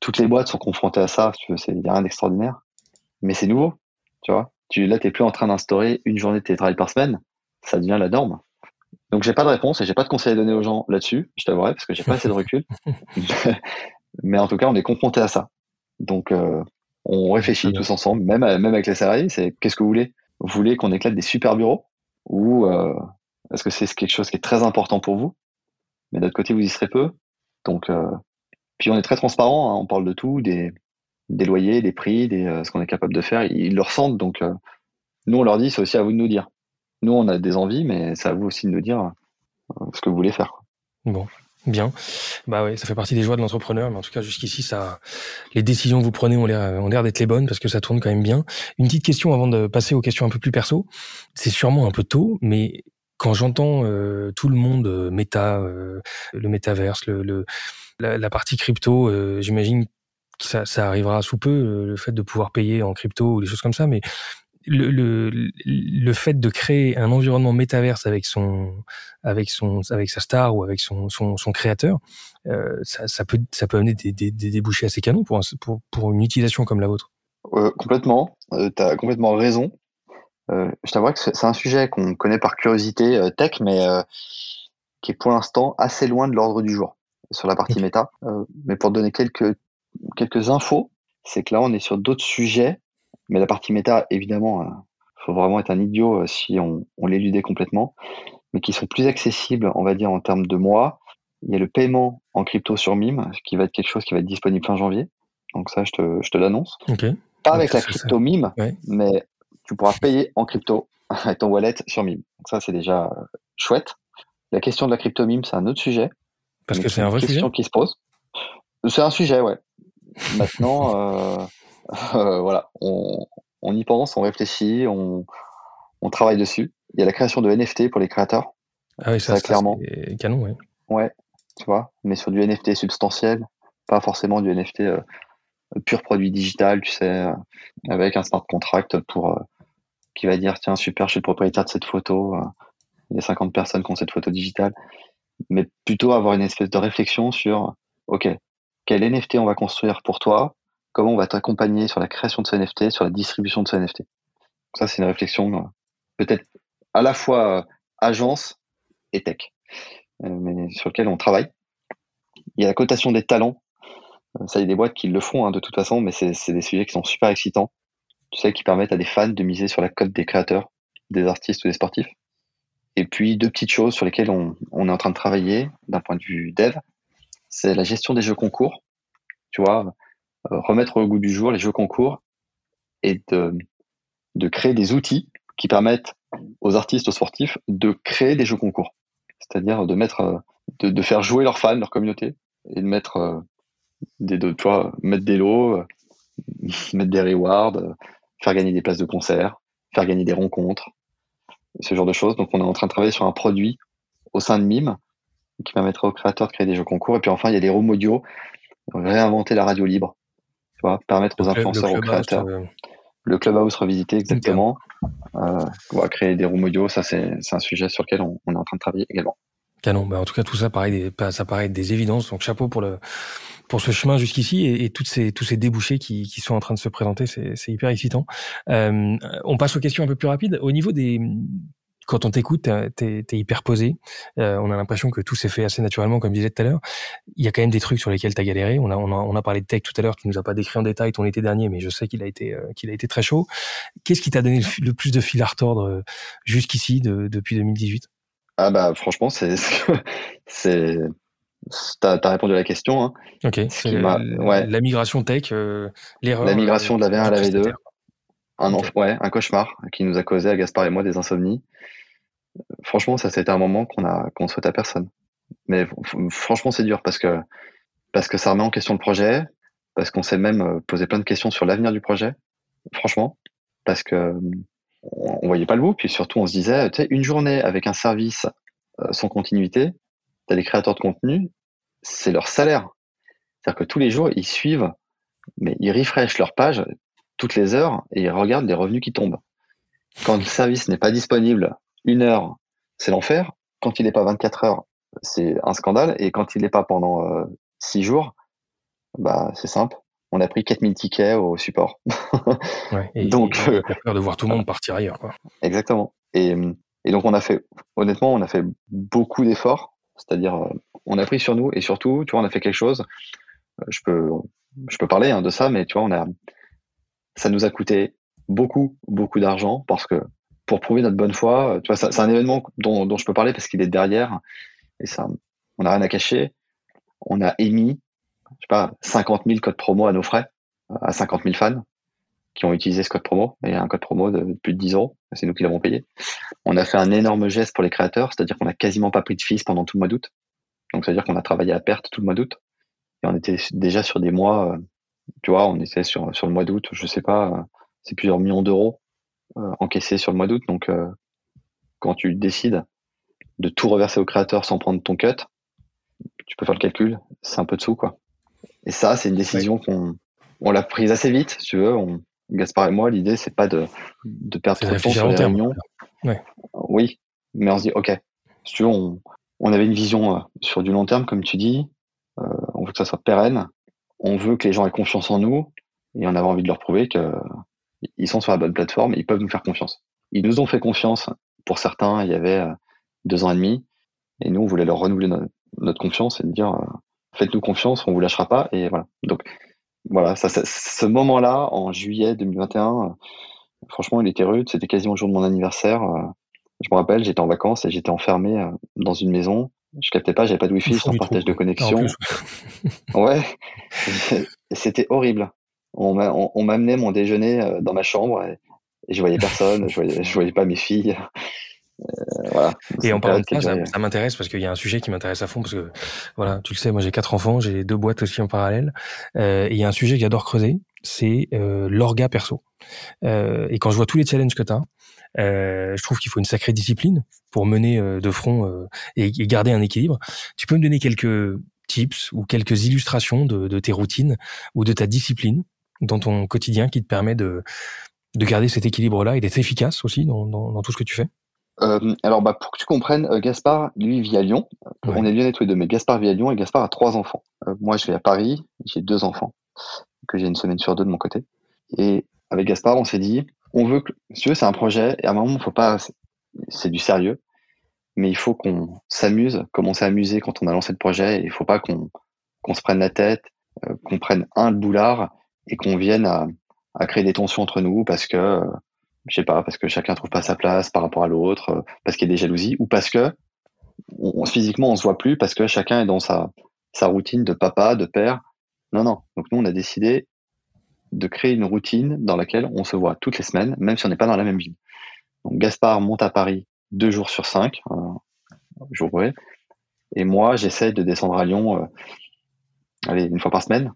A: Toutes les boîtes sont confrontées à ça, tu veux, c'est rien d'extraordinaire. Mais c'est nouveau, tu vois. Tu, là, t'es plus en train d'instaurer une journée de télétravail par semaine. Ça devient la norme. Donc, j'ai pas de réponse et j'ai pas de conseils à donner aux gens là-dessus, je t'avouerai, parce que j'ai pas assez de recul. (laughs) (laughs) mais en tout cas, on est confronté à ça. Donc, euh, on réfléchit tous ensemble, même, même avec les salariés, c'est qu'est-ce que vous voulez? Vous voulez qu'on éclate des super bureaux Ou euh, est-ce que c'est quelque chose qui est très important pour vous? Mais d'autre côté, vous y serez peu. Donc, euh, puis on est très transparent, hein, on parle de tout, des, des loyers, des prix, des, euh, ce qu'on est capable de faire. Ils le ressentent, donc euh, nous on leur dit, c'est aussi à vous de nous dire. Nous on a des envies, mais c'est à vous aussi de nous dire euh, ce que vous voulez faire.
B: Bon, bien. Bah ouais, ça fait partie des joies de l'entrepreneur, mais en tout cas jusqu'ici, ça, les décisions que vous prenez ont l'air, ont l'air d'être les bonnes parce que ça tourne quand même bien. Une petite question avant de passer aux questions un peu plus perso. C'est sûrement un peu tôt, mais quand j'entends tout le monde méta, le métaverse, le, le la, partie crypto, euh, j'imagine que ça, ça, arrivera sous peu, euh, le fait de pouvoir payer en crypto ou des choses comme ça, mais le, le, le, fait de créer un environnement métaverse avec son avec son avec sa star ou avec son son, son créateur euh, ça, ça, peut ça peut amener des, des, des débouchés assez canons pour, pour pour une utilisation comme la vôtre.
A: Euh, complètement. Euh, tu as complètement raison. euh, je t'avoue que c'est un sujet qu'on connaît par curiosité tech mais qui est pour l'instant assez loin de l'ordre du jour sur la partie méta. Euh, mais pour donner quelques, quelques infos, c'est que là, on est sur d'autres sujets. Mais la partie méta, évidemment, il euh, faut vraiment être un idiot euh, si on, on l'éludait complètement. Mais qui sont plus accessibles, on va dire, en termes de mois. Il y a le paiement en crypto sur Mime, qui va être quelque chose qui va être disponible fin janvier. Donc ça, je te, je te l'annonce. Pas avec la crypto Mime, mais tu pourras payer en crypto (laughs) avec ton wallet sur Mime. Donc ça, c'est déjà chouette. La question de la crypto Mime, c'est un autre sujet.
B: Parce que c'est un vrai question
A: qui se pose. C'est un sujet, ouais. Maintenant, (laughs) euh, (laughs) euh, voilà, on, on, y pense, on réfléchit, on, on, travaille dessus. Il y a la création de NFT pour les créateurs.
B: Ah oui, ça, ça clairement. canon, ouais.
A: Ouais, tu vois, mais sur du NFT substantiel, pas forcément du NFT euh, pur produit digital, tu sais, euh, avec un smart contract pour euh, qui va dire tiens super, je suis le propriétaire de cette photo. il y a 50 personnes qui ont cette photo digitale mais plutôt avoir une espèce de réflexion sur, OK, quel NFT on va construire pour toi, comment on va t'accompagner sur la création de ce NFT, sur la distribution de ce NFT. Ça, c'est une réflexion euh, peut-être à la fois euh, agence et tech, euh, mais sur lequel on travaille. Il y a la cotation des talents. Ça, il y a des boîtes qui le font hein, de toute façon, mais c'est des sujets qui sont super excitants. Tu sais, qui permettent à des fans de miser sur la cote des créateurs, des artistes ou des sportifs. Et puis deux petites choses sur lesquelles on, est en train de travailler d'un point de vue dev, c'est la gestion des jeux concours. Tu vois, euh, remettre au goût du jour les jeux concours et de, créer des outils qui permettent aux artistes, aux sportifs de créer des jeux concours. C'est-à-dire de mettre, euh, de, faire jouer leurs fans, leur communauté, et de mettre euh, des, de, tu vois, mettre des lots, (laughs) mettre des rewards, faire gagner des places de concert, faire gagner des rencontres, ce genre de choses. Donc, on est en train de travailler sur un produit au sein de MIME qui permettrait aux créateurs de créer des jeux concours. Et puis enfin, il y a des rooms audio, réinventer la radio libre, tu vois, permettre aux influenceurs, aux créateurs. Euh, Le Clubhouse revisité, exactement. Euh, on va créer des rooms audio. Ça, c'est un sujet sur lequel on, est en train de travailler également.
B: Canon. Bah, en tout cas, tout ça paraît des, ça paraît des évidences. Donc, chapeau pour le, pour ce chemin jusqu'ici et, et toutes ces, tous ces débouchés qui, qui sont en train de se présenter. C'est hyper excitant. Euh, on passe aux questions un peu plus rapides. Au niveau des, quand on t'écoute, t'es es, hyper posé. Euh, on a l'impression que tout s'est fait assez naturellement, comme je disais tout à l'heure. Il y a quand même des trucs sur lesquels t'as galéré. On a, on a, on a parlé de tech tout à l'heure. Tu nous as pas décrit en détail ton été dernier, mais je sais qu'il a été euh, qu'il a été très chaud. Qu'est-ce qui t'a donné le, plus de fil à retordre euh, jusqu'ici de, depuis 2018
A: Ah bah franchement, c'est (laughs) T'as as répondu à la question. Hein.
B: Ok. C'est ouais. la migration tech, l'erreur.
A: La migration de la V1 à la V2. Un, ouais, un cauchemar qui nous a causé à Gaspard et moi des insomnies franchement, ça, c'était un moment qu'on a, qu'on souhaite à personne. Mais franchement, c'est dur parce que, parce que ça remet en question le projet, parce qu'on s'est même euh, posé plein de questions sur l'avenir du projet. Franchement, parce que on, voyait pas le bout, puis surtout, on se disait, tu sais, une journée avec un service euh, sans continuité, t'as des créateurs de contenu, c'est leur salaire. C'est-à-dire que tous les jours, ils suivent, mais ils refreshent leur page toutes les heures et ils regardent les revenus qui tombent. Quand le service n'est pas disponible une heure, c'est l'enfer. Quand il n'est pas 24 heures, c'est un scandale. Et quand il n'est pas pendant euh, six jours, bah, c'est simple. On a pris 4000 tickets au support. (laughs)
B: et donc, euh, peur de voir tout le monde partir ailleurs. Quoi.
A: Exactement. Et, et donc, on a fait, honnêtement, on a fait beaucoup d'efforts. C'est-à-dire, euh, on a pris sur nous et surtout, tu vois, on a fait quelque chose. Je peux, je peux parler hein, de ça, mais tu vois, on a, ça nous a coûté beaucoup, beaucoup d'argent parce que pour prouver notre bonne foi. Tu vois, c'est un événement dont, dont, je peux parler parce qu'il est derrière et ça, on n'a rien à cacher. On a émis, je sais pas, 50 000 codes promo à nos frais, à 50 000 fans qui ont utilisé ce code promo et un code promo de plus de 10 euros. C'est nous qui l'avons payé. On a fait un énorme geste pour les créateurs, c'est-à-dire qu'on n'a quasiment pas pris de fees pendant tout le mois d'août. Donc, c'est-à-dire qu'on a travaillé à perte tout le mois d'août. Et on était déjà sur des mois, euh, tu vois, on était sur, sur le mois d'août, je sais pas, euh, c'est plusieurs millions d'euros euh, encaissé sur le mois d'août. Donc, euh, quand tu décides de tout reverser au créateur sans prendre ton cut, tu peux faire le calcul, c'est un peu de sous, quoi. Et ça, c'est une décision qu'on on l'a prise assez vite, si tu veux. On, Gaspard et moi, l'idée, c'est pas de, de perdre trop de temps sur les réunions. Oui, mais on se dit, ok, si tu veux, on, on avait une vision euh, sur du long terme, comme tu dis. on veut que ça soit pérenne. On veut que les gens aient confiance en nous et on avait envie de leur prouver que ils sont sur la bonne plateforme, ils peuvent nous faire confiance. Ils nous ont fait confiance. Pour certains, il y avait euh, deux ans et demi, et nous, on voulait leur renouveler notre, confiance et dire, euh, faites-nous confiance, on vous lâchera pas. Et voilà. Donc, voilà, ça, ce moment-là, en juillet 2021, euh, franchement, il était rude. C'était quasiment le jour de mon anniversaire. je me rappelle, j'étais en vacances et j'étais enfermé dans une maison. Je captais pas, j'avais pas de wifi, sans partage de connexion. ouais, (laughs) c'était horrible on m'amenait mon déjeuner euh, dans ma chambre et, je voyais personne, je voyais, je voyais pas mes filles.
B: Euh, voilà. Et en parlant de ça, ça, m'intéresse parce qu'il y a un sujet qui m'intéresse à fond parce que voilà, tu le sais, moi j'ai quatre enfants, j'ai deux boîtes aussi en parallèle. Euh, et il y a un sujet que j'adore creuser, c'est euh, l'orga perso. Euh, et quand je vois tous les challenges que tu as, euh, je trouve qu'il faut une sacrée discipline pour mener de front et, et, garder un équilibre. Tu peux me donner quelques tips ou quelques illustrations de, de tes routines ou de ta discipline dans ton quotidien qui te permet de, de garder cet équilibre-là et d'être efficace aussi dans, dans, tout ce que tu fais?
A: Euh, alors, bah, pour que tu comprennes, euh, Gaspard, lui, vit à Lyon. On est lyonnais tous les deux, mais Gaspard vit à Lyon et Gaspard a trois enfants. Euh, moi, je vais à Paris, j'ai deux enfants, que j'ai une semaine sur deux de mon côté. Et avec Gaspard, on s'est dit, on veut que, si tu veux, c'est un projet, et à un moment, faut pas, c'est du sérieux, mais il faut qu'on s'amuse comme on s'est amusé quand on a lancé le projet, et il faut pas qu'on qu'on se prenne la tête, qu'on prenne un boulard et qu'on vienne à, à, créer des tensions entre nous parce que, je sais pas, parce que chacun trouve pas sa place par rapport à l'autre, parce qu'il y a des jalousies, ou parce que on, physiquement on se voit plus, parce que chacun est dans sa, sa routine de papa, de père. Non, non. Donc nous, on a décidé de créer une routine dans laquelle on se voit toutes les semaines, même si on n'est pas dans la même ville. Donc Gaspard monte à Paris deux jours sur cinq, euh, jour et moi j'essaie de descendre à Lyon, euh, allez, une fois par semaine,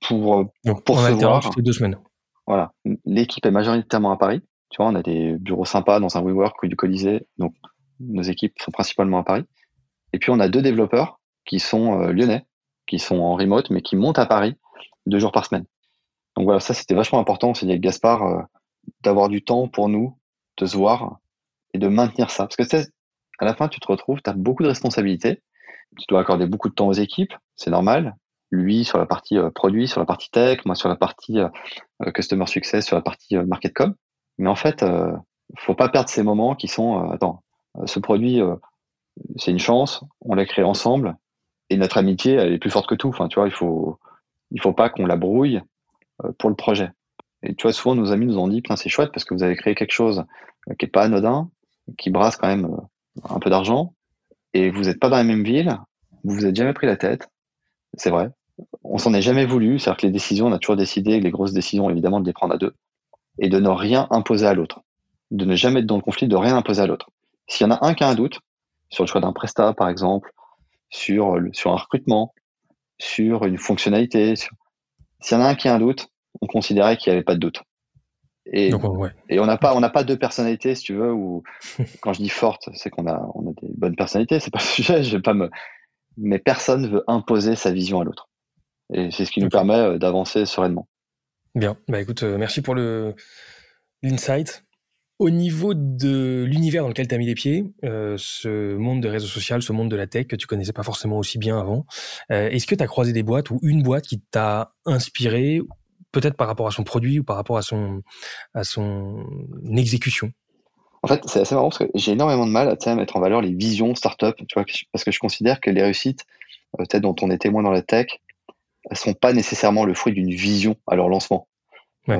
A: pour, euh, pour se voir.
B: deux semaines.
A: Voilà. L'équipe est majoritairement à Paris. Tu vois, on a des bureaux sympas dans un WeWork ou du Colisée. Donc, nos équipes sont principalement à Paris. Et puis, on a deux développeurs qui sont euh, lyonnais, qui sont en remote, mais qui montent à Paris deux jours par semaine. Donc voilà, ça c'était vachement important. C'est avec Gaspard euh, d'avoir du temps pour nous, de se voir et de maintenir ça. Parce que à la fin, tu te retrouves, tu as beaucoup de responsabilités. Tu dois accorder beaucoup de temps aux équipes, c'est normal. Lui sur la partie euh, produit, sur la partie tech, moi sur la partie euh, customer success, sur la partie market com. Mais en fait, faut pas perdre ces moments qui sont, attends, ce produit, c'est une chance, on l'a créé ensemble, et notre amitié, elle est plus forte que tout. Enfin, tu vois, il faut, il faut pas qu'on la brouille euh, pour le projet. Et tu vois, souvent nos amis nous ont dit, c'est chouette parce que vous avez créé quelque chose euh, qui est pas anodin, qui brasse quand même euh, un peu d'argent, et vous n'êtes pas dans la même ville, vous vous êtes jamais pris la tête, c'est vrai. On s'en est jamais voulu, c'est-à-dire que les décisions, on a toujours décidé, les grosses décisions, évidemment, de les prendre à deux, et de ne rien imposer à l'autre, de ne jamais être dans le conflit, de rien imposer à l'autre. S'il y en a un qui a un doute, sur le choix d'un prestat, par exemple, sur, sur un recrutement, sur une fonctionnalité, sur, s'il y en a un qui a un doute, on considérait qu'il n'y avait pas de doute. Et, et on n'a pas, on n'a pas deux personnalités, si tu veux, ou quand je dis forte, c'est qu'on a, on a des bonnes personnalités, c'est pas le sujet, je vais pas me, mais personne veut imposer sa vision à l'autre. Et c'est ce qui nous permet euh, d'avancer sereinement.
B: Bien. Bah écoute, euh, merci pour le, l'insight. Au niveau de l'univers dans lequel tu as mis les pieds, euh, ce monde de réseaux sociaux, ce monde de la tech que tu connaissais pas forcément aussi bien avant, euh, est-ce que tu as croisé des boîtes ou une boîte qui t'a inspiré, peut-être par rapport à son produit ou par rapport à son, à son exécution?
A: En fait, c'est assez marrant parce que j'ai énormément de mal à, mettre en valeur les visions start-up, tu vois, parce que je considère que les réussites, euh, peut-être dont on est témoin dans la tech, elles sont pas nécessairement le fruit d'une vision à leur lancement. Ouais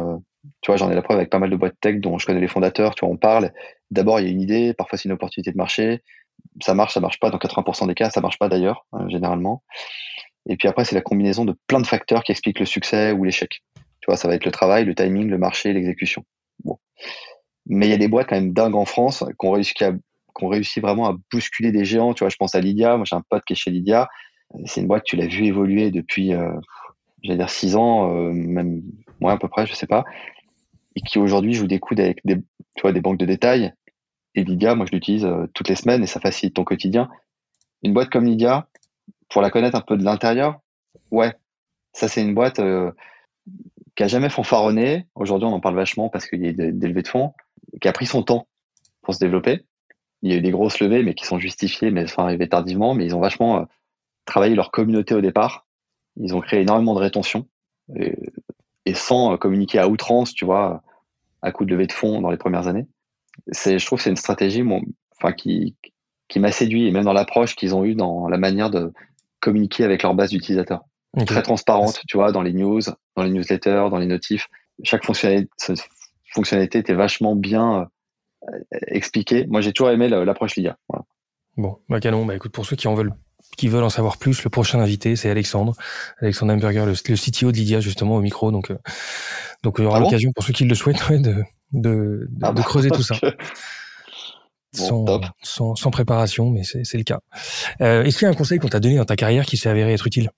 A: tu vois, j'en ai la preuve avec pas mal de boîtes tech dont je connais les fondateurs, tu vois, on parle. D'abord, il y a une idée, parfois c'est une opportunité de marché. Ça marche, ça marche pas. Dans 80% des cas, ça marche pas d'ailleurs, hein, généralement. Et puis après, c'est la combinaison de plein de facteurs qui expliquent le succès ou l'échec. Tu vois, ça va être le travail, le timing, le marché, l'exécution. Bon. Mais il y a des boîtes quand même dingues en France qui ont réussi, réussi vraiment à bousculer des géants. Tu vois, je pense à Lydia. Moi, j'ai un pote qui est chez Lydia. C'est une boîte, tu l'as vu évoluer depuis, euh, j'allais dire six ans, euh, même moins à peu près, je sais pas et qui aujourd'hui joue des coudes avec des, tu vois, des banques de détail. Et Lydia, moi je l'utilise euh, toutes les semaines et ça facilite ton quotidien. Une boîte comme Lydia, pour la connaître un peu de l'intérieur, ouais, ça c'est une boîte qui a jamais fanfaronné. Aujourd'hui on en parle vachement parce qu'il y a des, levées de fonds, qui a pris son temps pour se développer. Il y a eu des grosses levées mais qui sont justifiées, mais elles sont arrivées tardivement, mais ils ont vachement euh, travaillé leur communauté au départ. Ils ont créé énormément de rétention. Et, et sans communiquer à outrance, tu vois, à coup de levée de fonds dans les premières années. C'est, je trouve que c'est une stratégie enfin, qui, qui m'a séduit, et même dans l'approche qu'ils ont eue dans la manière de communiquer avec leur base d'utilisateurs. Très transparente, tu vois, dans les news, dans les newsletters, dans les notifs. Chaque fonctionnalité, fonctionnalité était vachement bien euh, expliquée. Moi, j'ai toujours aimé l'approche LIA.
B: Bon, bah canon. Bah écoute, pour ceux qui en veulent qui veulent en savoir plus, le prochain invité, c'est Alexandre, Alexandre Hamburger, le, le, CTO de Lydia, justement, au micro. Donc, euh, donc il y aura ah l'occasion, pour ceux qui le souhaitent, de, de, de, ah creuser tout (laughs) ça. sans, sans, sans, préparation, mais c'est le cas. Euh, Est-ce qu'il y a un conseil qu'on t'a donné dans ta carrière qui s'est avéré être utile?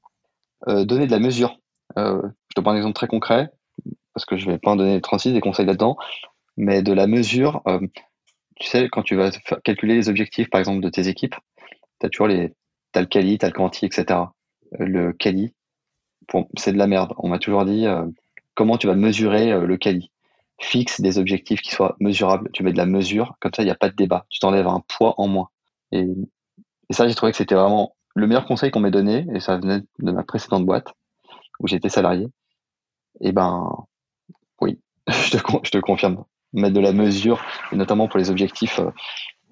A: Euh, Donner de la mesure. Je te prends un exemple très concret, parce que je vais pas en donner 36 des conseils là-dedans, mais de la mesure. Euh, tu sais, quand tu vas calculer les objectifs, par exemple, de tes équipes, tu as toujours les, t'as le quali, t'as le quanti, etc. Le quali, c'est de la merde. On m'a toujours dit euh, comment tu vas mesurer euh, le quali? Fixe des objectifs qui soient mesurables. Tu mets de la mesure, comme ça il n'y a pas de débat. Tu t'enlèves un poids en moins. Et, ça, j'ai trouvé que c'était vraiment le meilleur conseil qu'on m'ait donné, et ça venait de ma précédente boîte où j'étais salarié. Et ben, oui, (laughs) je te, je te confirme. Mettre de la mesure, et notamment pour les objectifs euh,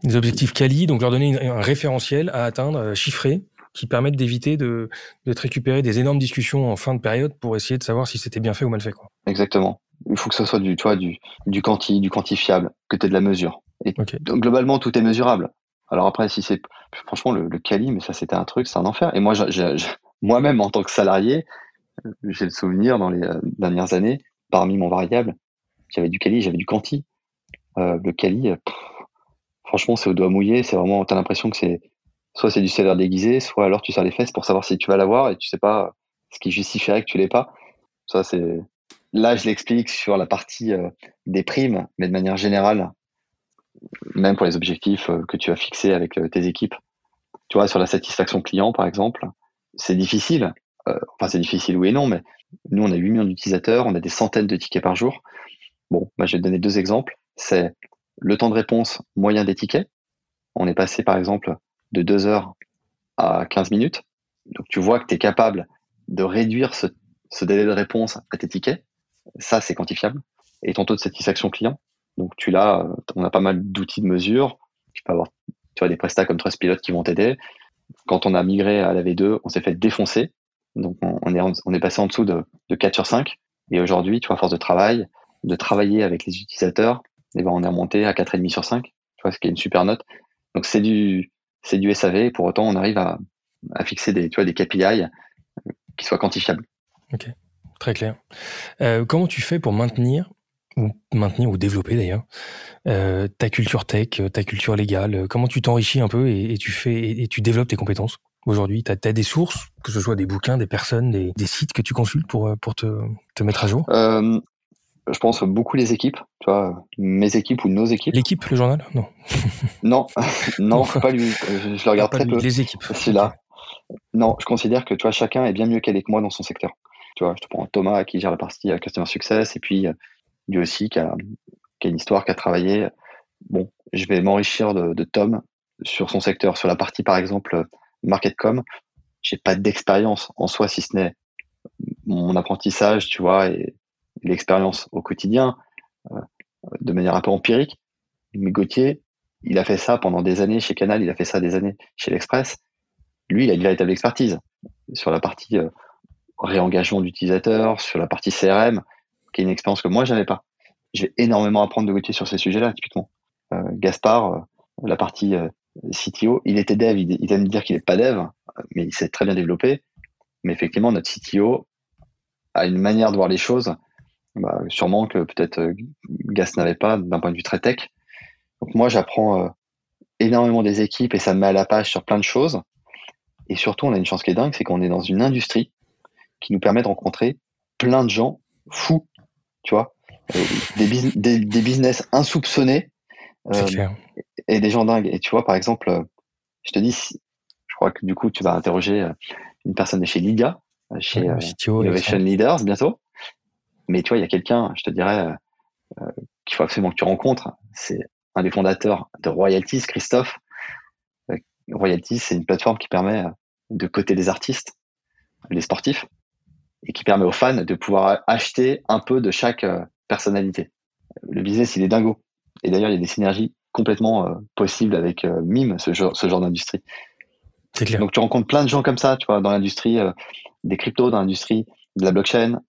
B: des objectifs quali, donc leur donner un référentiel à atteindre, euh, chiffré, qui permettent d'éviter de, de te récupérer des énormes discussions en fin de période pour essayer de savoir si c'était bien fait ou mal fait. Quoi.
A: Exactement. Il faut que ce soit du, tu vois, du, du quanti, du quantifiable, que tu aies de la mesure. Et donc, globalement, tout est mesurable. Alors après, si c'est franchement le, le quali, mais ça c'était un truc, c'est un enfer. Et moi, moi-même en tant que salarié, j'ai le souvenir dans les euh, dernières années, parmi mon variable, j'avais du quali, j'avais du quanti. Euh, le quali, franchement, c'est au doigt mouillé. C'est vraiment, t'as l'impression que c'est soit c'est du salaire déguisé, soit alors tu sers les fesses pour savoir si tu vas l'avoir et tu sais pas ce qui justifierait que tu l'aies pas. Ça, c'est là, je l'explique sur la partie euh, des primes, mais de manière générale, même pour les objectifs euh, que tu as fixés avec euh, tes équipes. Tu vois, sur la satisfaction client, par exemple, c'est difficile. enfin, c'est difficile, oui et non, mais Nous, on a 8 millions d'utilisateurs, on a des centaines de tickets par jour. Bon, moi, je vais te donner deux exemples. C'est le temps de réponse moyen des tickets. On est passé, par exemple, de 2 heures à 15 minutes. Donc, tu vois que tu es capable de réduire ce, délai de réponse à tes tickets. Ça, c'est quantifiable. Et ton taux de satisfaction client. Donc, tu l'as, on a pas mal d'outils de mesure. Tu peux avoir, tu vois, des prestats comme Trustpilot qui vont t'aider. Quand on a migré à la V2, on s'est fait défoncer. Donc, on, est, on est passé en dessous de, de 4 sur 5. Et aujourd'hui, tu vois, à force de travail, de travailler avec les utilisateurs, eh ben, on est remonté à 4,5 sur 5. Tu vois, ce qui est une super note. Donc, c'est du, c'est du SAV. Pour autant, on arrive à, fixer des, tu des KPI qui soient quantifiables.
B: Ok, très clair. Euh, comment tu fais pour maintenir ou maintenir ou développer d'ailleurs euh, ta culture tech, ta culture légale? Comment tu t'enrichis un peu et, tu fais et tu développes tes compétences? Aujourd'hui Tu as, des sources, que ce soit des bouquins, des personnes, des, sites que tu consultes pour, pour te, te mettre à jour?
A: Euh, Je pense beaucoup les équipes, tu vois, mes équipes ou nos équipes.
B: L'équipe, le journal? Non. (laughs)
A: non, (laughs) non, pas lui. Je, je le regarde très peu.
B: Les équipes.
A: C'est là. Non, je considère que tu vois, chacun est bien mieux qu'elle que moi dans son secteur. Tu vois, je te prends Thomas qui gère la partie euh, Customer Success et puis euh, lui aussi qui a, qui a une histoire, qui a travaillé. Bon, je vais m'enrichir de, de, Tom sur son secteur, sur la partie par exemple MarketCom. J'ai pas d'expérience en soi si ce n'est mon apprentissage, tu vois, et l'expérience au quotidien euh, de manière un peu empirique. Mais Gauthier, il a fait ça pendant des années chez Canal, il a fait ça des années chez l'Express lui, il a une véritable expertise sur la partie euh, réengagement d'utilisateurs, sur la partie CRM, qui est une expérience que moi, j'avais pas. Je vais énormément apprendre de Gauthier sur ces sujets-là, typiquement. Euh, Gaspard, euh, la partie CTO, il était dev, il, il aime dire qu'il n'est pas dev, mais il s'est très bien développé. Mais effectivement, notre CTO a une manière de voir les choses, bah, sûrement que peut-être Gas n'avait pas d'un point de vue très tech. Donc moi, j'apprends énormément des équipes et ça me met à la page sur plein de choses. Et surtout, on a une chance qui est dingue, c'est qu'on est dans une industrie qui nous permet de rencontrer plein de gens fous, tu vois, euh, des, des, business insoupçonnés euh, et des gens dingues. Et tu vois, par exemple, euh, je te dis, je crois que du coup, tu vas interroger une personne de chez Lydia, chez Innovation Leaders bientôt. Mais tu vois, il y a quelqu'un, je te dirais, qu'il faut absolument que tu rencontres. C'est un des fondateurs de Royalties, Christophe, Royalty, c'est une plateforme qui permet euh, de coter les artistes, les sportifs, et qui permet aux fans de pouvoir acheter un peu de chaque euh, personnalité. Le business, il est dingo. Et d'ailleurs, il y a des synergies complètement euh, possibles avec Mime, ce genre, ce genre d'industrie. Donc, tu rencontres plein de gens comme ça, tu vois, dans l'industrie des cryptos, dans l'industrie de la blockchain,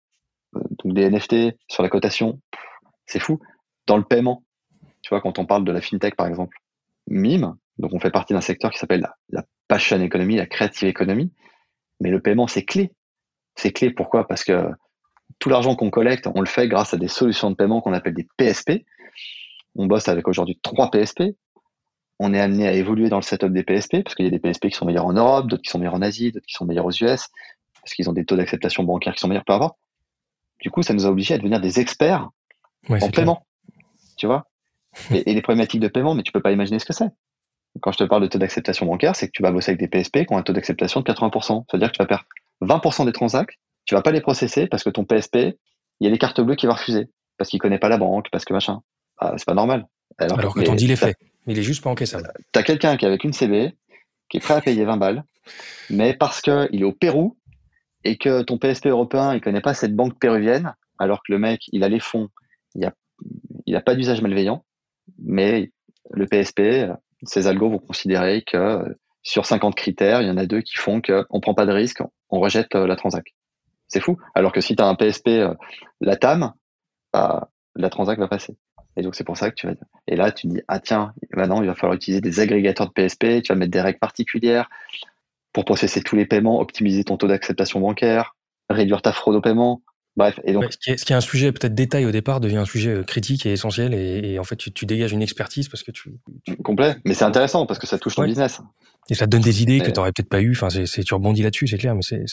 A: donc des NFT, sur la cotation. C'est fou. Dans le paiement, tu vois, quand on parle de la fintech, par exemple, Mime, donc on fait partie d'un secteur qui s'appelle la, passion economy, la creative economy. Mais le paiement, c'est clé. C'est clé pourquoi? Parce que tout l'argent qu'on collecte, on le fait grâce à des solutions de paiement qu'on appelle des PSP. On bosse avec aujourd'hui trois PSP. On est amené à évoluer dans le setup des PSP parce qu'il y a des PSP qui sont meilleurs en Europe, d'autres qui sont meilleurs en Asie, d'autres qui sont meilleurs aux US parce qu'ils ont des taux d'acceptation bancaire qui sont meilleurs, peu importe. Du coup, ça nous a obligés à devenir des experts en paiement. Tu vois? Et, et, les problématiques de paiement, mais tu peux pas imaginer ce que c'est quand je te parle de taux d'acceptation bancaire, c'est que tu vas bosser avec des PSP qui ont un taux d'acceptation de 80%. C'est-à-dire que tu vas perdre 20% des transacts, tu vas pas les processer parce que ton PSP, il y a des cartes bleues qui va refuser parce qu'il connaît pas la banque, parce que machin. Ah, c'est pas normal.
B: Alors, que ton deal est fait, il est juste pas encaissable.
A: Tu as quelqu'un qui est avec une CB, qui est prêt à payer 20 balles, mais parce qu'il est au Pérou et que ton PSP européen, il connaît pas cette banque péruvienne, alors que le mec, il a les fonds, il a, il a pas d'usage malveillant, mais le PSP, ces algos vont considérer que euh, sur 50 critères, il y en a deux qui font qu'on prend pas de risque, on rejette euh, la transac. C'est fou. Alors que si tu as un PSP euh, LATAM, bah, la transac va passer. Et donc c'est pour ça que tu vas et là tu dis ah tiens maintenant il va falloir utiliser des agrégateurs de PSP, tu vas mettre des règles particulières pour processer tous les paiements, optimiser ton taux d'acceptation bancaire, réduire ta fraude au paiement. Bref, et donc.
B: ce, qui est, un sujet peut-être détail au départ devient un sujet euh, critique et essentiel et, en fait tu, dégages une expertise parce que tu.
A: Complet, mais c'est intéressant parce que ça touche ton business.
B: Et ça te donne des idées que tu n'aurais peut-être pas eu. Enfin, c'est, tu rebondis là-dessus, c'est clair, mais c'est,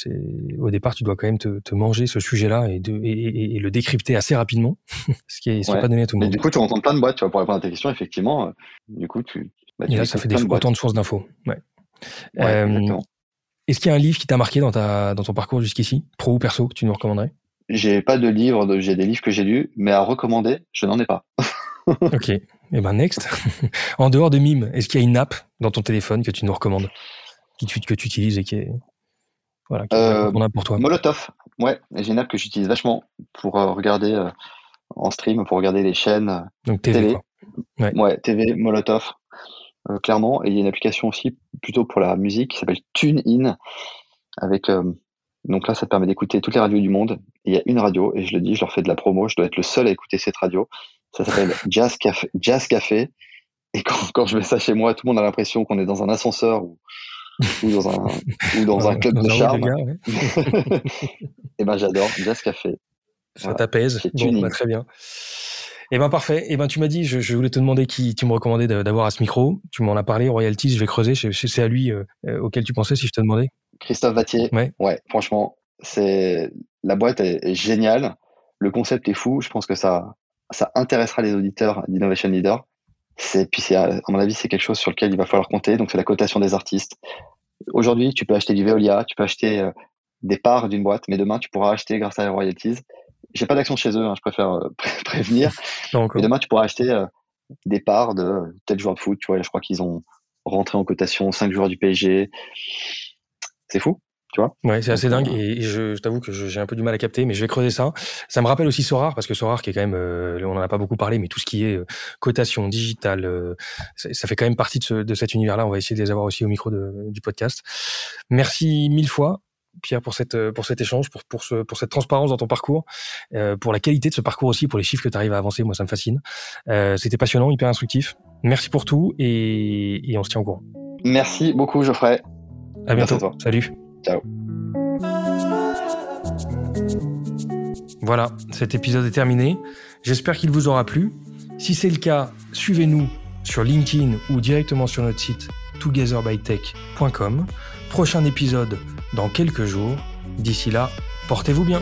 B: au départ tu dois quand même te, te manger ce sujet-là et, de, et, le décrypter assez rapidement, (laughs) ce qui est, pas donné à tout le monde.
A: Mais du coup, tu rencontres plein de boîtes, tu vas pour répondre à tes questions, effectivement. Euh, du coup, tu.
B: Bah, et là, ça fait des, autant de sources d'infos. Ouais.
A: Euh,
B: Est-ce qu'il y a un livre qui t'a marqué dans, ta, dans ton parcours jusqu'ici, pro ou perso, que tu nous recommanderais?
A: J'ai pas de livre, j'ai des livres que j'ai lus, mais à recommander, je n'en ai pas. (laughs)
B: ok. Et eh ben next. (laughs) en dehors de Mime, est-ce qu'il y a une app dans ton téléphone que tu nous recommandes, qui que tu utilises et qui est
A: voilà, qui euh, pour toi? Molotov. Ouais, j'ai une app que j'utilise vachement pour euh, regarder euh, en stream, pour regarder les chaînes
B: Donc TV.
A: Ouais. ouais. TV Molotov. Euh, clairement. Et il y a une application aussi plutôt pour la musique qui s'appelle TuneIn. Avec, euh, donc là, ça te permet d'écouter toutes les radios du monde. il y a une radio, et je le dis, je leur fais de la promo, je dois être le seul à écouter cette radio. Ça s'appelle (laughs) Jazz Café. Jazz Café. Et quand, quand, je mets ça chez moi, tout le monde a l'impression qu'on est dans un ascenseur ou, ou dans un, ou dans un club de charme. (laughs) et ben j'adore Jazz Café.
B: Ça t'apaise. Bon, bah, très bien. Eh ben parfait. Eh ben tu m'as dit, je, voulais te demander qui tu me recommandais d'avoir à ce micro. Tu m'en as parlé, royalties. Je vais creuser. C'est à lui euh, euh, auquel tu pensais si je te demandais.
A: Christophe Vattier. Ouais. Ouais. Franchement, c'est la boîte est, géniale. Le concept est fou. Je pense que ça ça intéressera les auditeurs d'Innovation Leader. C'est puis c'est à mon avis c'est quelque chose sur lequel il va falloir compter. Donc c'est la cotation des artistes. Aujourd'hui, tu peux acheter du Veolia, tu peux acheter euh, des parts d'une boîte, mais demain tu pourras acheter grâce à les royalties j'ai pas d'action chez eux, hein, je préfère euh, (laughs) prévenir. (laughs) Et demain, tu pourras acheter euh, des parts de tel joueur de foot. Tu vois, je crois qu'ils ont rentré en cotation 5 joueurs du PSG. C'est fou. Tu vois
B: ouais, c'est assez dingue et je, t'avoue que j'ai un peu du mal à capter, mais je vais creuser ça. Ça me rappelle aussi Sorar parce que Sorar qui est quand même, euh, on en a pas beaucoup parlé, mais tout ce qui est cotation digitale, ça, fait quand même partie de, cet univers-là. On va essayer de les avoir aussi au micro du podcast. Merci mille fois. Pierre, pour, cette, pour cet échange, pour, pour, ce, pour cette transparence dans ton parcours, euh, pour la qualité de ce parcours aussi, pour les chiffres que tu arrives à avancer. Moi, ça me fascine. Euh, C'était passionnant, hyper instructif. Merci pour tout et, et, on se tient au courant.
A: Merci beaucoup, Geoffrey.
B: À bientôt. À Salut.
A: Ciao.
B: Voilà, cet épisode est terminé. J'espère qu'il vous aura plu. Si c'est le cas, suivez-nous sur LinkedIn ou directement sur notre site togetherbytech.com. Prochain épisode dans quelques jours. D'ici là, portez-vous bien.